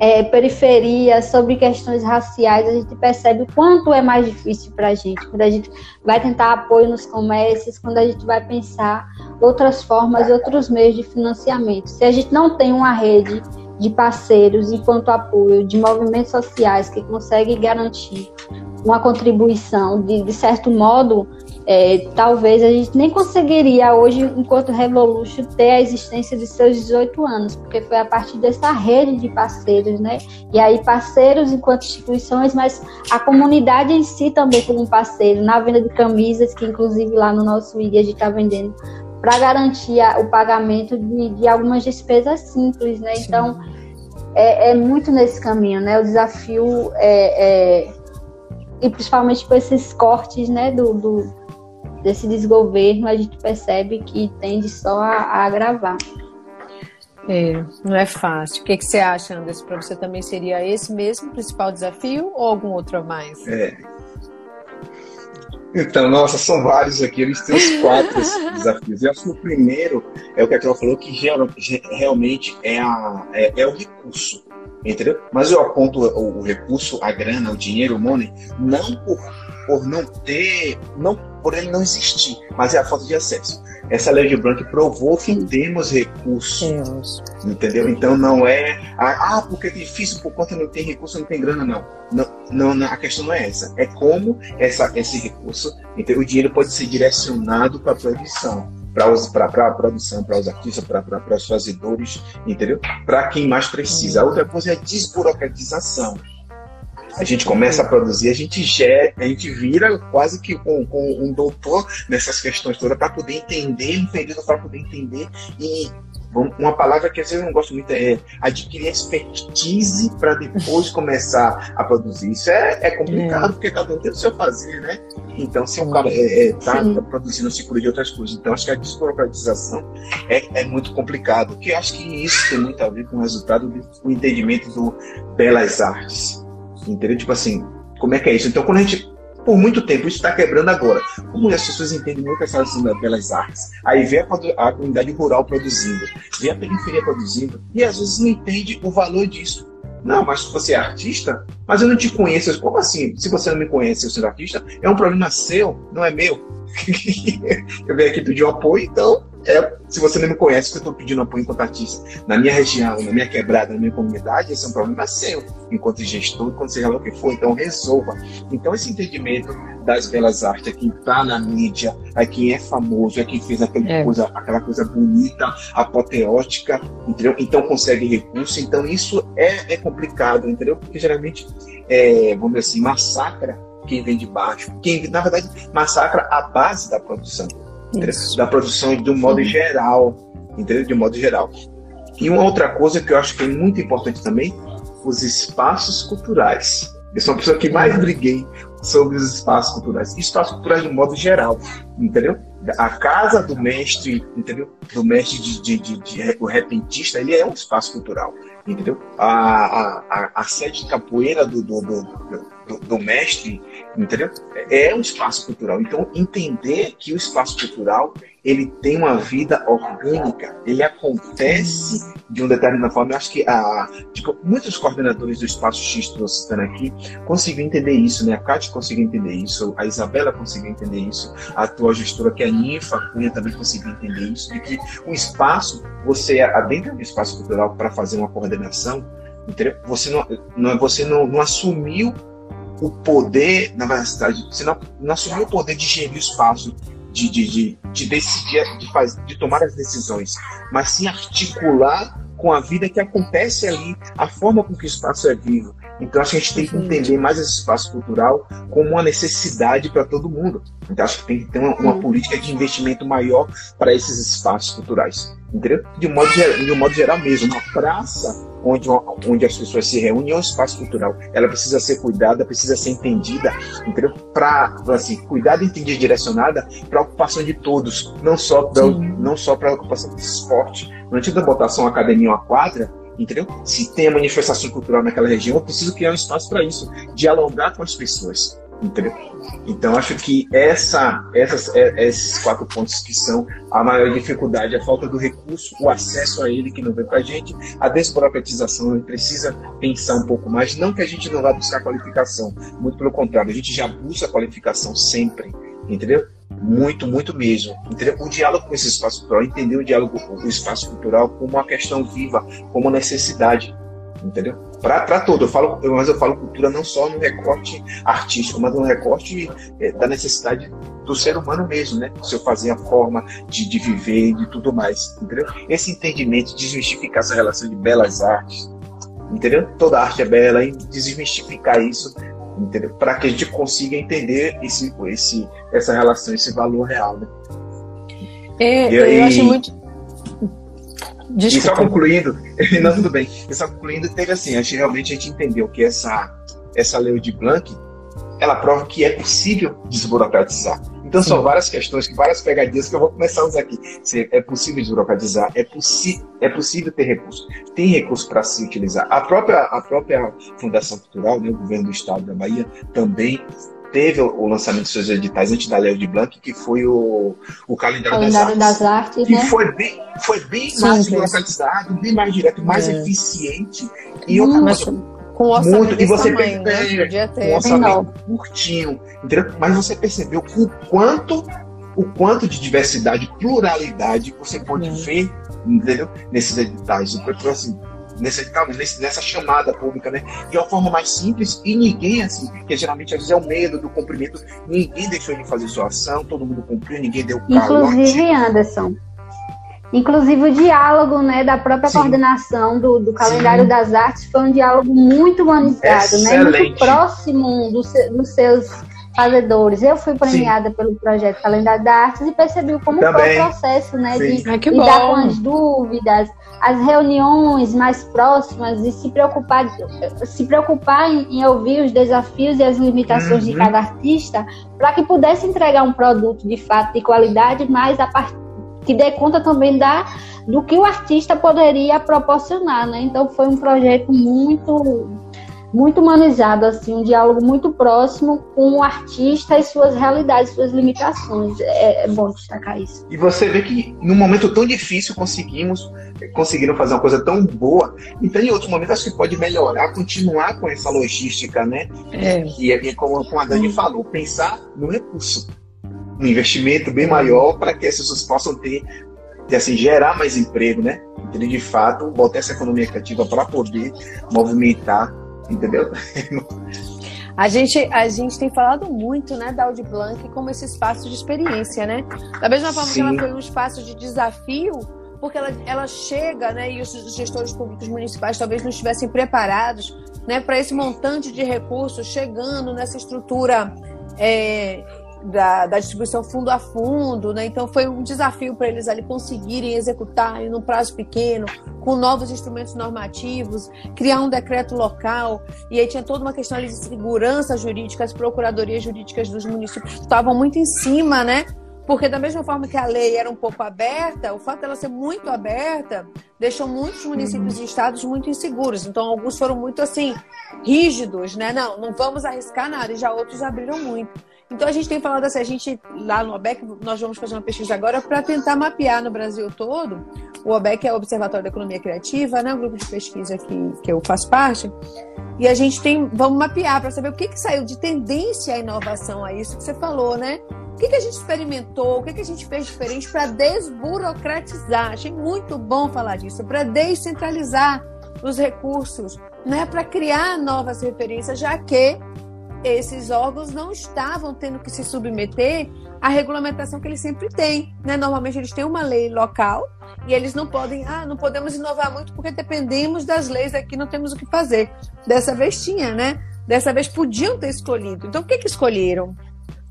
é, periferia, sobre questões raciais, a gente percebe o quanto é mais difícil para a gente, quando a gente vai tentar apoio nos comércios, quando a gente vai pensar outras formas, outros meios de financiamento. Se a gente não tem uma rede de parceiros enquanto apoio, de movimentos sociais que conseguem garantir uma contribuição, de, de certo modo, é, talvez a gente nem conseguiria hoje, enquanto Revolution, ter a existência de seus 18 anos, porque foi a partir dessa rede de parceiros, né? E aí, parceiros enquanto instituições, mas a comunidade em si também como um parceiro, na venda de camisas, que inclusive lá no nosso IG a gente está vendendo, para garantir o pagamento de, de, algumas despesas simples, né? Sim. Então, é, é, muito nesse caminho, né? O desafio é, é e principalmente com esses cortes, né, do, do desse desgoverno, a gente percebe que tende só a, a agravar. É, não é fácil. O que, que você acha, Anderson? Para você também seria esse mesmo principal desafio ou algum outro a mais? É. Então, nossa, são vários aqui, eles têm os quatro *laughs* desafios. Eu acho que o primeiro é o que a Cláudia falou, que realmente é, a, é, é o recurso entendeu? Mas eu aponto o, o, recurso, a grana, o dinheiro, o money, não por, por não ter, não por ele não existir, mas é a falta de acesso. Essa lei de Blanc provou que temos recursos, entendeu? Então não é, ah, porque é difícil por conta não tem recurso, não tem grana, não. Não, não, a questão não é essa. É como essa, esse recurso, entendeu? o dinheiro pode ser direcionado para a produção para a produção, para os artistas, para os fazedores, entendeu? Para quem mais precisa. A outra coisa é a desburocratização. A gente começa a produzir, a gente gera, a gente vira quase que com, com um doutor nessas questões todas para poder entender, um período para poder entender e uma palavra que às vezes eu não gosto muito é adquirir expertise para depois *laughs* começar a produzir. Isso é, é complicado, é. porque cada um tem o seu fazer, né? Então, se o cara está é, é, tá, produzindo, cura de outras coisas. Então, acho que a desburocratização é, é muito complicado, porque acho que isso tem muito a ver com o resultado do entendimento do belas artes. Entendeu? Tipo assim, como é que é isso? Então, quando a gente por muito tempo. Isso está quebrando agora. Como as pessoas entendem muito essa questão das belas artes, aí vê a, a, comunidade rural produzindo, vê a periferia produzindo, e às vezes não entende o valor disso. Não, mas você é artista? Mas eu não te conheço. Como assim? Se você não me conhece, eu sou artista, é um problema seu, não é meu. *laughs* eu venho aqui pedir um apoio, então é, se você não me conhece, que eu estou pedindo apoio enquanto artista na minha região, na minha quebrada, na minha comunidade, esse é um problema seu, enquanto gestor, enquanto seja lá o que for, então resolva. Então, esse entendimento das belas artes, é quem está na mídia, é quem é famoso, é quem fez aquela, é. coisa, aquela coisa bonita, apoteótica, entendeu? Então consegue recurso, então isso é, é complicado, entendeu? Porque geralmente, é, vamos dizer assim, massacra quem vem de baixo, quem, na verdade, massacra a base da produção da produção de um modo Sim. geral, entendeu? De um modo geral. E uma outra coisa que eu acho que é muito importante também, os espaços culturais. Eu sou a pessoa que mais briguei sobre os espaços culturais. Espaços culturais de um modo geral, entendeu? A casa do mestre, entendeu? Do mestre de, de, de, de o repentista, ele é um espaço cultural, entendeu? A, a, a, a sede de capoeira do, do, do, do, do mestre entendeu? É um espaço cultural. Então, entender que o espaço cultural ele tem uma vida orgânica, ele acontece de uma determinada forma. Eu acho que a, tipo, muitos coordenadores do Espaço X que citando aqui conseguiram entender isso, né? A Cátia conseguiu entender isso, a Isabela conseguiu entender isso, a tua gestora, que é a Ninfa Cunha, também conseguiu entender isso, de que o espaço, você adentra no espaço cultural para fazer uma coordenação, entendeu? Você não, não, você não, não assumiu o poder, na verdade, você não, não assumiu o poder de gerir o espaço, de, de, de, de decidir, de, fazer, de tomar as decisões, mas sim articular com a vida que acontece ali, a forma com que o espaço é vivo. Então acho que a gente tem que entender mais esse espaço cultural como uma necessidade para todo mundo. Então acho que tem que ter uma, uma política de investimento maior para esses espaços culturais. Entendeu? De um modo, de um modo geral mesmo, uma praça onde, onde as pessoas se reúnem é um espaço cultural. Ela precisa ser cuidada, precisa ser entendida, entendeu? Para assim, cuidada, entendida, direcionada para a ocupação de todos, não só para não só para a ocupação do esporte. Não adianta botar só uma academia, uma quadra, entendeu? Se tem a manifestação cultural naquela região, eu preciso criar um espaço para isso, dialogar com as pessoas. Entendeu? Então acho que essa, essas, é, esses quatro pontos que são a maior dificuldade, a falta do recurso, o acesso a ele que não vem para a gente, a desburocratização, a gente precisa pensar um pouco mais, não que a gente não vá buscar qualificação, muito pelo contrário, a gente já busca qualificação sempre, entendeu? Muito, muito mesmo. Entendeu? O diálogo com esse espaço cultural, entender o diálogo com o espaço cultural como uma questão viva, como necessidade entendeu? Para todo, eu falo, mas eu falo cultura não só no recorte artístico, mas no recorte é, da necessidade do ser humano mesmo, né? Se eu fazer a forma de, de viver e de tudo mais, entendeu? Esse entendimento, desmistificar essa relação de belas artes, entendeu? Toda arte é bela e desmistificar isso, entendeu? Para que a gente consiga entender esse, esse, essa relação, esse valor real, né? É, eu, eu acho muito Desculpa. E só concluindo, *laughs* não, tudo bem. E só concluindo, teve assim, acho que realmente a gente entendeu que essa, essa lei de Blanc, ela prova que é possível desburocratizar. Então, Sim. são várias questões, várias pegadinhas que eu vou começar a usar aqui. Se é possível desburocratizar, é, é possível ter recurso. Tem recurso para se utilizar. A própria, a própria Fundação Cultural, né, o governo do Estado da Bahia, também teve o lançamento dos seus editais antes da Lei de Blanc, que foi o, o calendário, calendário das, artes, das artes, que né? foi bem, foi bem mais localizado, bem mais direto, mais é. eficiente e outra coisa, com orçamento muito, e você tamanho, percebe, né? com orçamento curtinho, entendeu? Mas você percebeu o quanto o quanto de diversidade, pluralidade você pode é. ver, entendeu? Nesses editais. Então, assim, nessa, nessa chamada pública, né? De uma forma mais simples e ninguém, assim, que geralmente às vezes é o medo do cumprimento, ninguém deixou de fazer sua ação, todo mundo cumpriu, ninguém deu calote. Inclusive, Anderson, Inclusive o diálogo né, da própria Sim. coordenação do, do calendário Sim. das artes foi um diálogo muito humanizado, né, muito próximo dos, dos seus fazedores. Eu fui premiada Sim. pelo projeto Calendário das Artes e percebi como Também. foi o processo né, de Ai, lidar com as dúvidas, as reuniões mais próximas e se preocupar, se preocupar em, em ouvir os desafios e as limitações uhum. de cada artista para que pudesse entregar um produto de fato de qualidade, mas a part... que dê conta também da, do que o artista poderia proporcionar. Né? Então foi um projeto muito muito humanizado, assim, um diálogo muito próximo com o artista e suas realidades, suas limitações. É, é bom destacar isso. E você vê que num momento tão difícil conseguimos, conseguiram fazer uma coisa tão boa. Então, em outros momentos, acho que pode melhorar, continuar com essa logística, né? É. E, e como, como a Dani falou, pensar no recurso, um investimento bem maior para que as pessoas possam ter assim, gerar mais emprego, né? Então, de fato, botar essa economia criativa para poder movimentar entendeu? A gente, a gente tem falado muito né, da Audi Blanc como esse espaço de experiência, né? Da mesma forma Sim. que ela foi um espaço de desafio, porque ela, ela chega, né, e os gestores públicos municipais talvez não estivessem preparados né, para esse montante de recursos chegando nessa estrutura é, da, da, distribuição fundo a fundo, né? Então foi um desafio para eles ali conseguirem executar em um prazo pequeno, com novos instrumentos normativos, criar um decreto local. E aí tinha toda uma questão ali de segurança jurídica, as procuradorias jurídicas dos municípios estavam muito em cima, né? Porque da mesma forma que a lei era um pouco aberta, o fato dela ser muito aberta deixou muitos municípios e estados muito inseguros. Então, alguns foram muito assim, rígidos, né? Não, não vamos arriscar nada, e já outros abriram muito. Então a gente tem falado assim, a gente lá no OBEC, nós vamos fazer uma pesquisa agora para tentar mapear no Brasil todo. O OBEC é o Observatório da Economia Criativa, né? Um grupo de pesquisa que, que eu faço parte. E a gente tem, vamos mapear para saber o que, que saiu de tendência à inovação a isso que você falou, né? Que, que a gente experimentou, o que, que a gente fez diferente para desburocratizar. Achei muito bom falar disso, para descentralizar os recursos, né? Para criar novas referências, já que esses órgãos não estavam tendo que se submeter à regulamentação que eles sempre têm. Né? Normalmente eles têm uma lei local e eles não podem, ah, não podemos inovar muito porque dependemos das leis aqui, não temos o que fazer. Dessa vez tinha, né? Dessa vez podiam ter escolhido. Então, o que, que escolheram?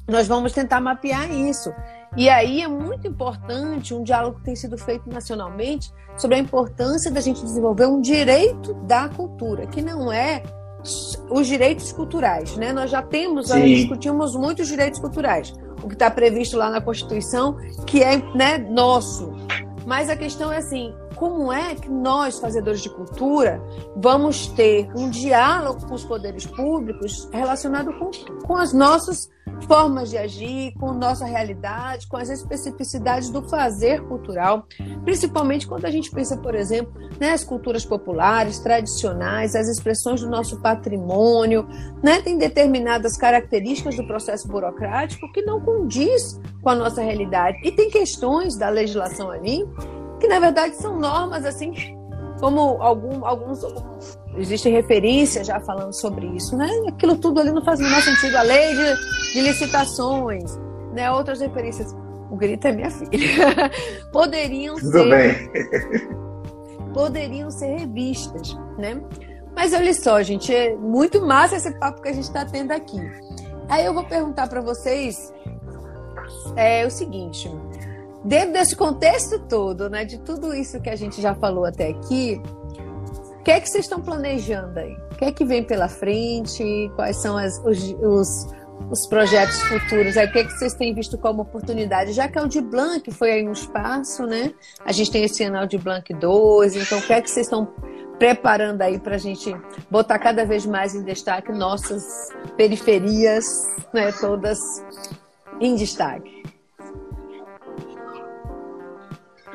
Nós vamos tentar mapear isso. E aí é muito importante um diálogo que tem sido feito nacionalmente sobre a importância da gente desenvolver um direito da cultura, que não é os direitos culturais, né? Nós já temos, nós discutimos muitos direitos culturais, o que está previsto lá na Constituição, que é né, nosso. Mas a questão é assim, como é que nós, fazedores de cultura, vamos ter um diálogo com os poderes públicos relacionado com, com as nossas formas de agir, com nossa realidade, com as especificidades do fazer cultural, principalmente quando a gente pensa, por exemplo, nas culturas populares, tradicionais, as expressões do nosso patrimônio, né? tem determinadas características do processo burocrático que não condiz com a nossa realidade. E tem questões da legislação ali que, na verdade, são normas assim como algum, alguns, existem referências já falando sobre isso, né? Aquilo tudo ali não faz o menor sentido. A lei de, de licitações, né? Outras referências. O grito é minha filha. *laughs* poderiam tudo ser. Bem. *laughs* poderiam ser revistas, né? Mas olha só, gente, é muito massa esse papo que a gente está tendo aqui. Aí eu vou perguntar para vocês é, o seguinte: dentro desse contexto todo, né, de tudo isso que a gente já falou até aqui, o que é que vocês estão planejando aí? O que é que vem pela frente? Quais são as, os, os, os, projetos futuros? Aí, o que é que vocês têm visto como oportunidade? Já que a Audi Blanc foi aí um espaço, né? A gente tem esse ano Audi Blanc 2, então o que é que vocês estão preparando aí para a gente botar cada vez mais em destaque nossas periferias, né, todas em destaque?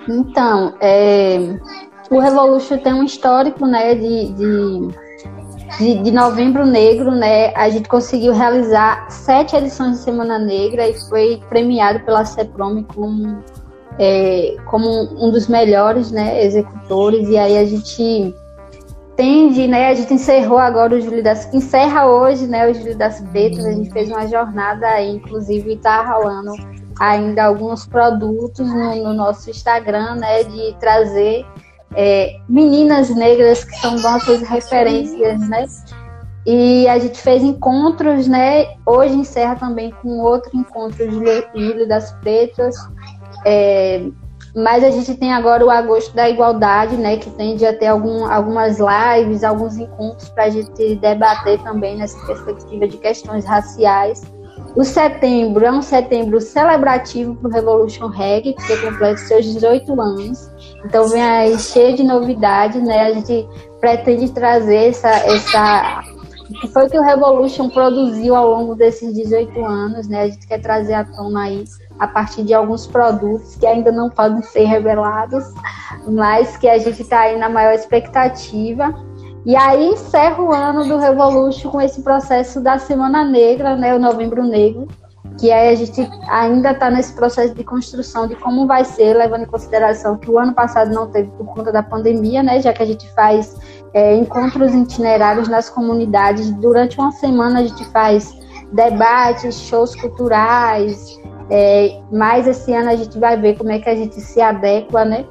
Então, é, o Revolution tem um histórico né, de, de, de, de, Novembro Negro, né? A gente conseguiu realizar sete edições de Semana Negra e foi premiado pela CEPROM como, é, como um dos melhores né, executores. E aí a gente tende, né? A gente encerrou agora o Júlio das encerra hoje, né? O Júlio das Pretas. A gente fez uma jornada aí, inclusive está rolando ainda alguns produtos no, no nosso Instagram, né, de trazer é, meninas negras que são nossas referências, né? E a gente fez encontros, né? Hoje encerra também com outro encontro de Júlio das Pretas. É, mas a gente tem agora o Agosto da Igualdade, né? Que tende a ter algum, algumas lives, alguns encontros para a gente debater também nessa perspectiva de questões raciais. O setembro é um setembro celebrativo para o Revolution Reggae, que completa seus 18 anos. Então vem aí cheio de novidades, né? A gente pretende trazer essa, essa o que foi que o Revolution produziu ao longo desses 18 anos, né? A gente quer trazer à tona aí a partir de alguns produtos que ainda não podem ser revelados, mas que a gente está aí na maior expectativa. E aí encerra o ano do Revolution com esse processo da Semana Negra, né, o Novembro Negro, que aí a gente ainda está nesse processo de construção de como vai ser, levando em consideração que o ano passado não teve por conta da pandemia, né, já que a gente faz é, encontros itinerários nas comunidades. Durante uma semana a gente faz debates, shows culturais, é, mas esse ano a gente vai ver como é que a gente se adequa, né,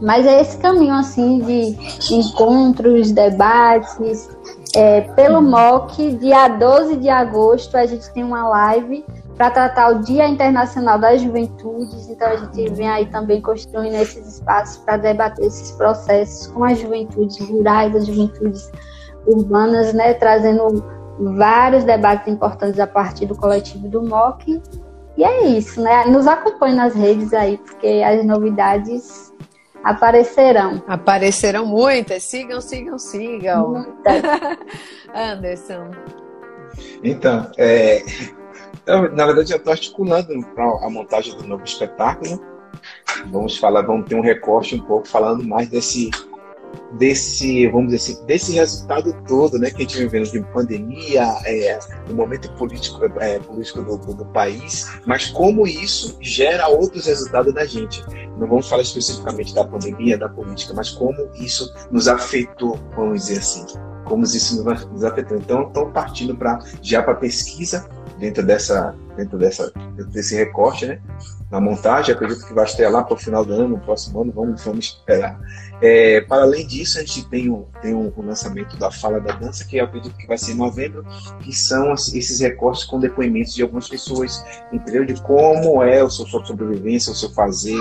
mas é esse caminho assim de encontros, debates. É, pelo MOC, dia 12 de agosto, a gente tem uma live para tratar o Dia Internacional das Juventudes. Então a gente vem aí também construindo esses espaços para debater esses processos com as juventudes rurais, as juventudes urbanas, né, trazendo vários debates importantes a partir do coletivo do MOC. E é isso, né? Nos acompanhe nas redes aí, porque as novidades aparecerão. Aparecerão muitas. Sigam, sigam, sigam. Muitas. *laughs* Anderson. Então, é, eu, na verdade, eu estou articulando a montagem do novo espetáculo. Vamos falar, vamos ter um recorte um pouco falando mais desse desse, vamos dizer assim, desse resultado todo, né, que a gente vivendo de pandemia, é, o momento político, é, político do, do, país, mas como isso gera outros resultados da gente. Não vamos falar especificamente da pandemia, da política, mas como isso nos afetou, vamos dizer assim, como isso nos afetou. Então, estão partindo para já para pesquisa dentro dessa, dentro dessa, desse recorte, né? Na montagem, acredito que vai lá para o final do ano, no próximo ano, vamos, vamos esperar. É, para além disso, a gente tem, o, tem o, o, lançamento da Fala da Dança, que acredito que vai ser em novembro, que são esses recortes com depoimentos de algumas pessoas, entendeu? De como é a sua, sua sobrevivência, o seu fazer,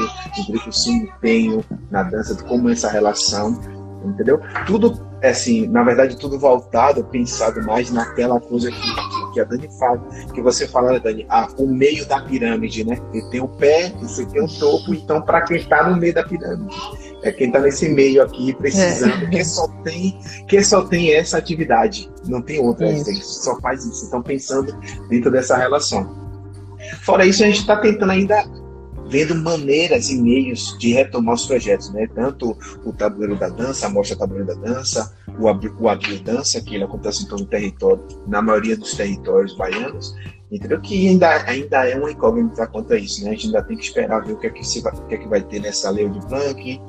o seu empenho na dança, de como é essa relação, entendeu? Tudo, assim, na verdade, tudo voltado, pensado mais naquela coisa que, que a Dani fala, que você fala, né, Dani, ah, o meio da pirâmide, né? E tem o pé, você tem o topo, então, para quem está no meio da pirâmide é quem está nesse meio aqui precisando, é. que só tem que só tem essa atividade, não tem outra, só faz isso. Então pensando dentro dessa relação. Fora isso, a gente está tentando ainda vendo maneiras e meios de retomar os projetos, né? Tanto o tabuleiro da dança, a mostra tabuleiro da dança, o, o Abril Dança, que ele acontece em todo o território, na maioria dos territórios baianos, entendeu? Que ainda, ainda é uma incógnita quanto a isso, né? A gente ainda tem que esperar ver o que é que, se vai, o que, é que vai ter nessa lei de Blanc,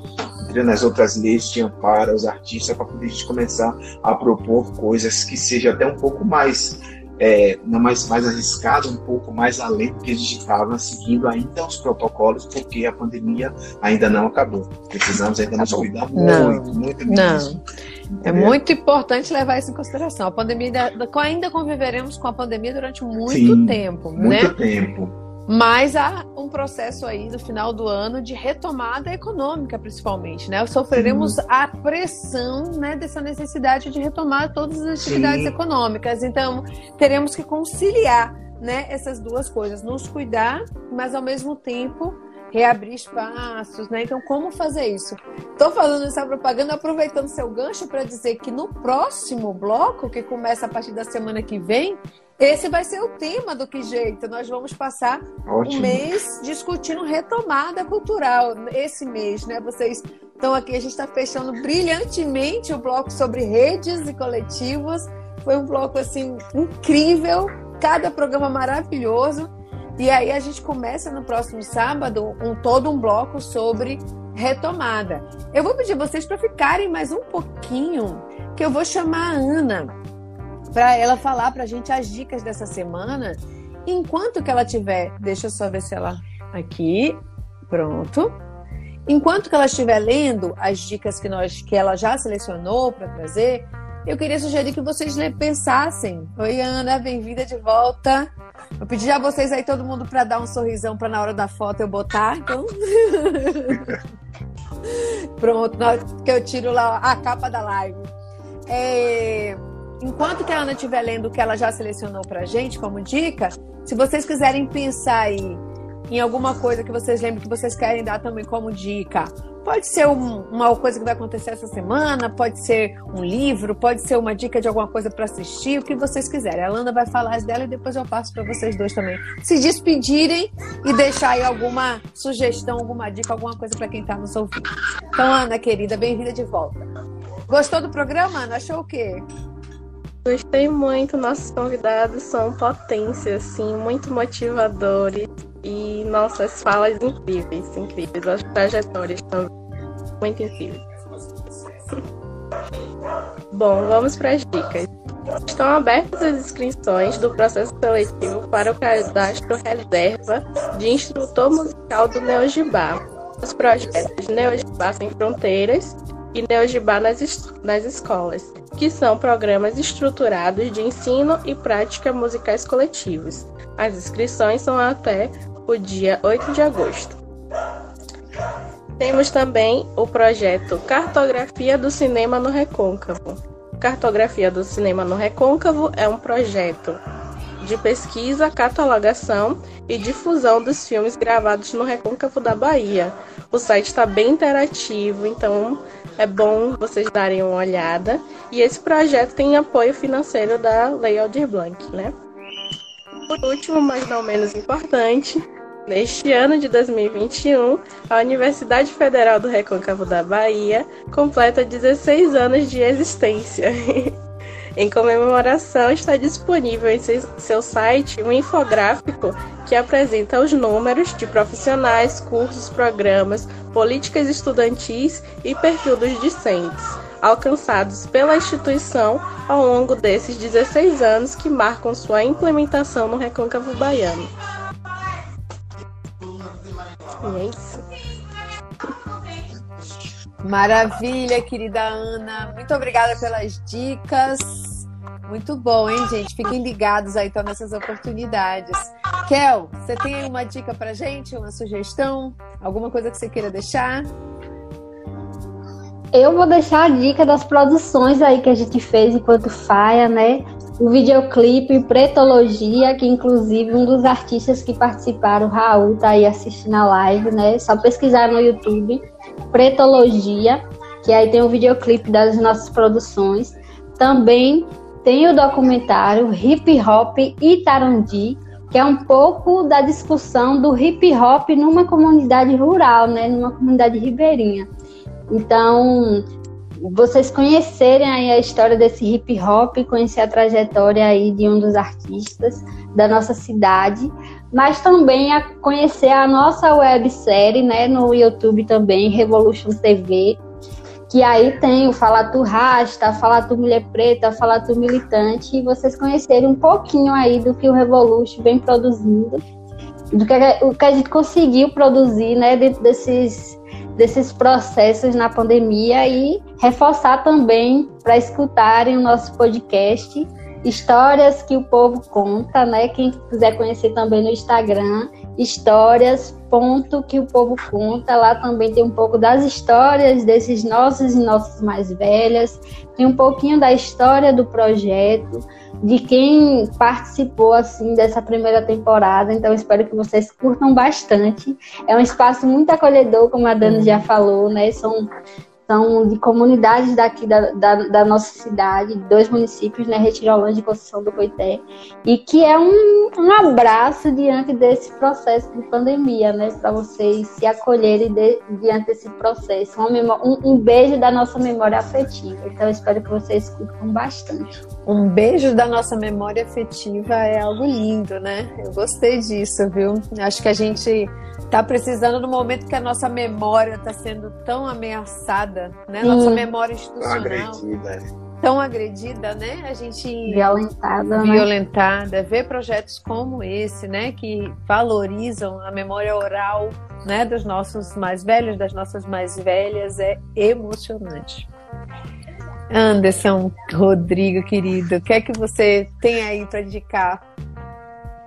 entendeu? nas outras leis de amparo aos artistas, para poder a gente começar a propor coisas que sejam até um pouco mais é, não mais, mais arriscado, um pouco mais além do que a gente estava seguindo ainda os protocolos, porque a pandemia ainda não acabou. Precisamos ainda nos cuidar muito, não, muito mesmo. Não. É muito importante levar isso em consideração. A pandemia ainda conviveremos com a pandemia durante muito Sim, tempo, muito né? Muito tempo. Mas há um processo aí no final do ano de retomada econômica, principalmente, né? Sofreremos Sim. a pressão né, dessa necessidade de retomar todas as atividades Sim. econômicas. Então, teremos que conciliar né, essas duas coisas, nos cuidar, mas ao mesmo tempo reabrir espaços, né? Então, como fazer isso? Estou falando essa propaganda aproveitando seu gancho para dizer que no próximo bloco, que começa a partir da semana que vem, esse vai ser o tema do Que Jeito. Nós vamos passar Ótimo. um mês discutindo retomada cultural. Esse mês, né? Vocês estão aqui, a gente está fechando brilhantemente o bloco sobre redes e coletivos. Foi um bloco assim incrível, cada programa maravilhoso. E aí a gente começa no próximo sábado um todo um bloco sobre retomada. Eu vou pedir vocês para ficarem mais um pouquinho, que eu vou chamar a Ana para ela falar para a gente as dicas dessa semana. Enquanto que ela tiver, deixa eu só ver se ela aqui, pronto. Enquanto que ela estiver lendo as dicas que nós que ela já selecionou para trazer, eu queria sugerir que vocês pensassem. Oi, Ana, bem-vinda de volta. Eu pedi a vocês aí todo mundo para dar um sorrisão para na hora da foto eu botar, então. *laughs* Pronto, que eu tiro lá a capa da live. É, enquanto que a Ana estiver lendo o que ela já selecionou para gente como dica, se vocês quiserem pensar aí em alguma coisa que vocês lembram que vocês querem dar também como dica, pode ser um, uma coisa que vai acontecer essa semana, pode ser um livro, pode ser uma dica de alguma coisa para assistir, o que vocês quiserem. A Landa vai falar as dela e depois eu passo para vocês dois também se despedirem e deixar aí alguma sugestão, alguma dica, alguma coisa para quem está nos ouvindo. Então, Ana, querida, bem-vinda de volta. Gostou do programa, Ana? Achou o quê? Gostei muito, nossos convidados são potência, assim, muito motivadores. E nossas falas incríveis, incríveis. As trajetórias também muito incríveis. Bom, vamos para as dicas. Estão abertas as inscrições do processo seletivo para o cadastro reserva de instrutor musical do Neogibá. Os projetos Neogibá Sem Fronteiras e Neogibá nas, nas escolas, que são programas estruturados de ensino e prática musicais coletivos. As inscrições são até o dia 8 de agosto. Temos também o projeto Cartografia do Cinema no Recôncavo. Cartografia do Cinema no Recôncavo é um projeto de pesquisa, catalogação e difusão dos filmes gravados no Recôncavo da Bahia. O site está bem interativo, então é bom vocês darem uma olhada. E esse projeto tem apoio financeiro da Lei Aldir Blanc, né? Por último, mas não menos importante, neste ano de 2021, a Universidade Federal do Recôncavo da Bahia completa 16 anos de existência. *laughs* Em comemoração, está disponível em seu site um infográfico que apresenta os números de profissionais, cursos, programas, políticas estudantis e perfil dos discentes, alcançados pela instituição ao longo desses 16 anos que marcam sua implementação no Recôncavo Baiano. E é isso. Maravilha, querida Ana. Muito obrigada pelas dicas. Muito bom, hein, gente? Fiquem ligados aí então nessas oportunidades. Kel, você tem aí uma dica pra gente, uma sugestão? Alguma coisa que você queira deixar? Eu vou deixar a dica das produções aí que a gente fez enquanto faia, né? O videoclipe Pretologia, que inclusive um dos artistas que participaram, o Raul, tá aí assistindo a live, né? Só pesquisar no YouTube, Pretologia, que aí tem o videoclipe das nossas produções. Também tem o documentário Hip Hop Itarundi, que é um pouco da discussão do hip hop numa comunidade rural, né, numa comunidade ribeirinha. Então, vocês conhecerem aí a história desse hip hop, conhecer a trajetória aí de um dos artistas da nossa cidade, mas também a conhecer a nossa websérie, né, no YouTube também, Revolution TV, que aí tem o Fala Tu Rasta, Fala Tu Mulher Preta, Fala Tu Militante, e vocês conhecerem um pouquinho aí do que o Revolution vem produzindo, do que, o que a gente conseguiu produzir, né, dentro desses, desses processos na pandemia e reforçar também para escutarem o nosso podcast Histórias que o Povo Conta, né? Quem quiser conhecer também no Instagram, histórias ponto que o povo conta. Lá também tem um pouco das histórias desses nossos e nossas mais velhas, tem um pouquinho da história do projeto, de quem participou assim dessa primeira temporada. Então espero que vocês curtam bastante. É um espaço muito acolhedor, como a Dani já falou, né? São são de comunidades daqui da, da, da, nossa cidade, dois municípios, né, Retirolândia e Conceição do Coité, e que é um, um abraço diante desse processo de pandemia, né, para vocês se acolherem de, diante desse processo, um, um, beijo da nossa memória afetiva. Então, espero que vocês curtam bastante. Um beijo da nossa memória afetiva é algo lindo, né? Eu gostei disso, viu? Acho que a gente tá precisando no momento que a nossa memória está sendo tão ameaçada, né? Nossa hum. memória institucional. Agredida. Tão agredida, né? A gente violentada, violentada. Né? Ver projetos como esse, né, que valorizam a memória oral, né, dos nossos mais velhos, das nossas mais velhas, é emocionante. Anderson, Rodrigo, querido, o que é que você tem aí para indicar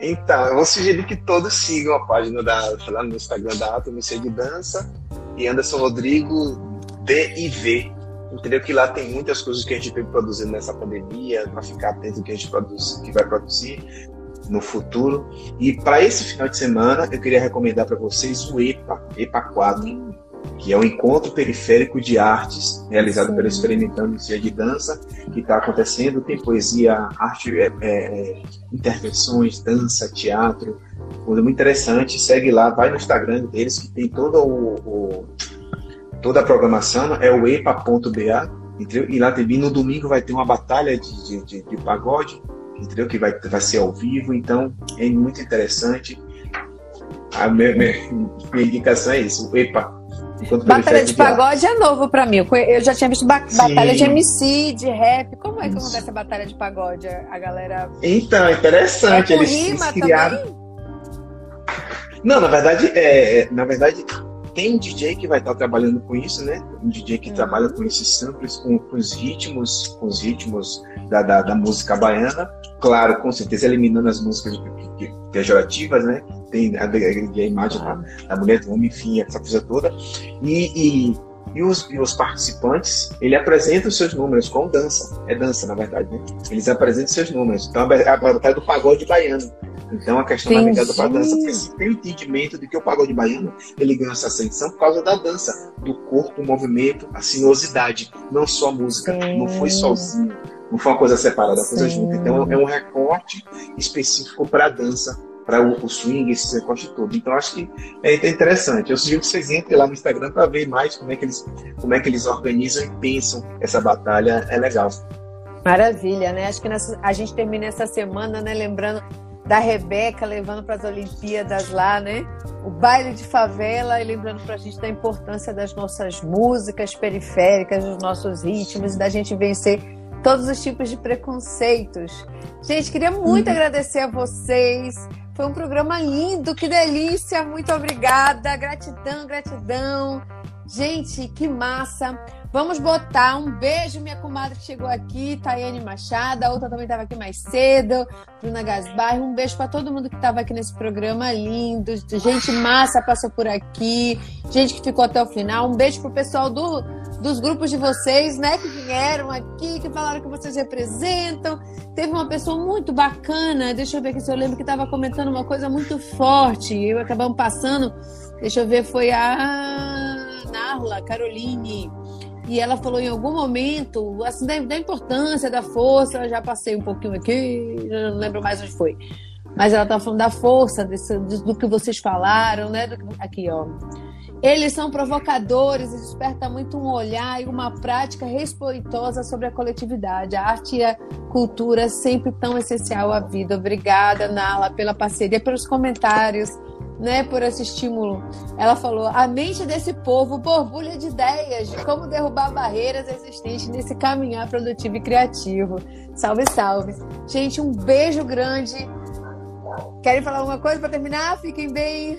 então, eu vou sugerir que todos sigam a página da, lá no Instagram da Atomicia de Dança e Anderson Rodrigo DIV. Entendeu? Que lá tem muitas coisas que a gente vem produzindo nessa pandemia, para ficar atento ao que a gente produz, que vai produzir no futuro. E para esse final de semana, eu queria recomendar para vocês o EPA, EPA 4 que é o Encontro Periférico de Artes, realizado Sim. pelo Experimentando Dia de Dança, que está acontecendo. Tem poesia, arte, é, é, intervenções, dança, teatro, coisa muito interessante. Segue lá, vai no Instagram deles, que tem todo o, o toda a programação, é o epa.ba, entendeu? E lá também no domingo vai ter uma batalha de, de, de, de pagode, entendeu? Que vai, vai ser ao vivo, então é muito interessante. A minha, minha, *laughs* minha indicação é isso, o EPA Batalha de pagode é novo pra mim. Eu já tinha visto ba Sim. batalha de MC, de rap. Como é que acontece a batalha de pagode? A galera. Então, interessante. É Eles rima criaram. Também? Não, na verdade, é, é, na verdade, tem um DJ que vai estar trabalhando com isso, né? Um DJ que uhum. trabalha com esses samples, com, com, os ritmos, com os ritmos da, da, da, música baiana. Claro, com certeza eliminando as músicas pejorativas, né? Tem a, a imagem da, da, mulher, do homem, enfim, essa coisa toda. E, e E os, e os participantes, ele apresenta os seus números com dança. É dança, na verdade, né? Eles apresentam seus números. Então, é a batalha do pagode baiano. Então, a questão Entendi. da da dança, porque se tem o entendimento de que o pagode baiano, ele ganhou essa ascensão por causa da dança, do corpo, o movimento, a sinuosidade, não só a música, Sim. não foi sozinho, não foi uma coisa separada, uma coisa junta. Então, é um recorte específico para a dança, para o, o, swing, esse recorte todo. Então acho que é interessante. Eu sugiro que vocês entrem lá no Instagram para ver mais como é que eles como é que eles organizam e pensam essa batalha. É legal. Maravilha, né? Acho que nessa, a gente termina essa semana, né? Lembrando da Rebeca levando para as Olimpíadas lá, né? O baile de favela e lembrando para a gente da importância das nossas músicas periféricas, dos nossos ritmos e da gente vencer todos os tipos de preconceitos. Gente, queria muito uhum. agradecer a vocês. Foi um programa lindo, que delícia. Muito obrigada. Gratidão, gratidão. Gente, que massa. Vamos botar um beijo, minha comadre que chegou aqui, Tayane Machado, outra também estava aqui mais cedo, Bruna Gasbar. Um beijo para todo mundo que estava aqui nesse programa lindo. Gente massa passou por aqui, gente que ficou até o final. Um beijo pro pessoal do, dos grupos de vocês, né, que vieram aqui, que falaram que vocês representam. Teve uma pessoa muito bacana, deixa eu ver aqui se eu lembro que estava comentando uma coisa muito forte. Eu acabamos passando, deixa eu ver, foi a Narla, Caroline e ela falou em algum momento, assim, da, da importância da força, eu já passei um pouquinho aqui, não lembro mais onde foi. Mas ela estava falando da força, desse, do que vocês falaram, né? Do, aqui, ó. Eles são provocadores e despertam muito um olhar e uma prática respeitosa sobre a coletividade. A arte e a cultura sempre tão essencial à vida. Obrigada, Nala, pela parceria, pelos comentários né, por esse estímulo. Ela falou: a mente desse povo borbulha de ideias de como derrubar barreiras existentes nesse caminhar produtivo e criativo. Salve, salve. Gente, um beijo grande. Querem falar alguma coisa para terminar? Fiquem bem.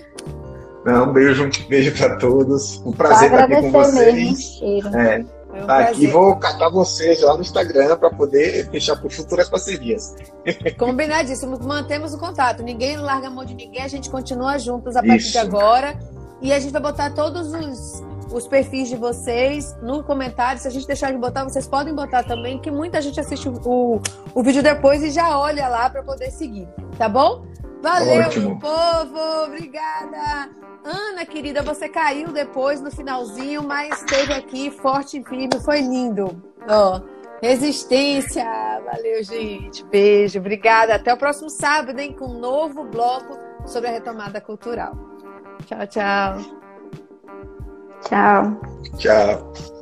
Não, um beijo, um beijo para todos. Um prazer estar aqui com vocês. Mesmo, é. Um tá aqui, vou catar vocês lá no Instagram para poder fechar por futuras parcerias. *laughs* Combinadíssimo, mantemos o contato. Ninguém larga a mão de ninguém, a gente continua juntos a partir Isso. de agora. E a gente vai botar todos os, os perfis de vocês no comentário. Se a gente deixar de botar, vocês podem botar também, que muita gente assiste o, o vídeo depois e já olha lá para poder seguir, tá bom? Valeu, Ótimo. povo! Obrigada! Ana, querida, você caiu depois no finalzinho, mas esteve aqui forte e firme, foi lindo. Ó, resistência. Valeu, gente. Beijo, obrigada. Até o próximo sábado, hein, com um novo bloco sobre a retomada cultural. Tchau, tchau. Tchau. Tchau.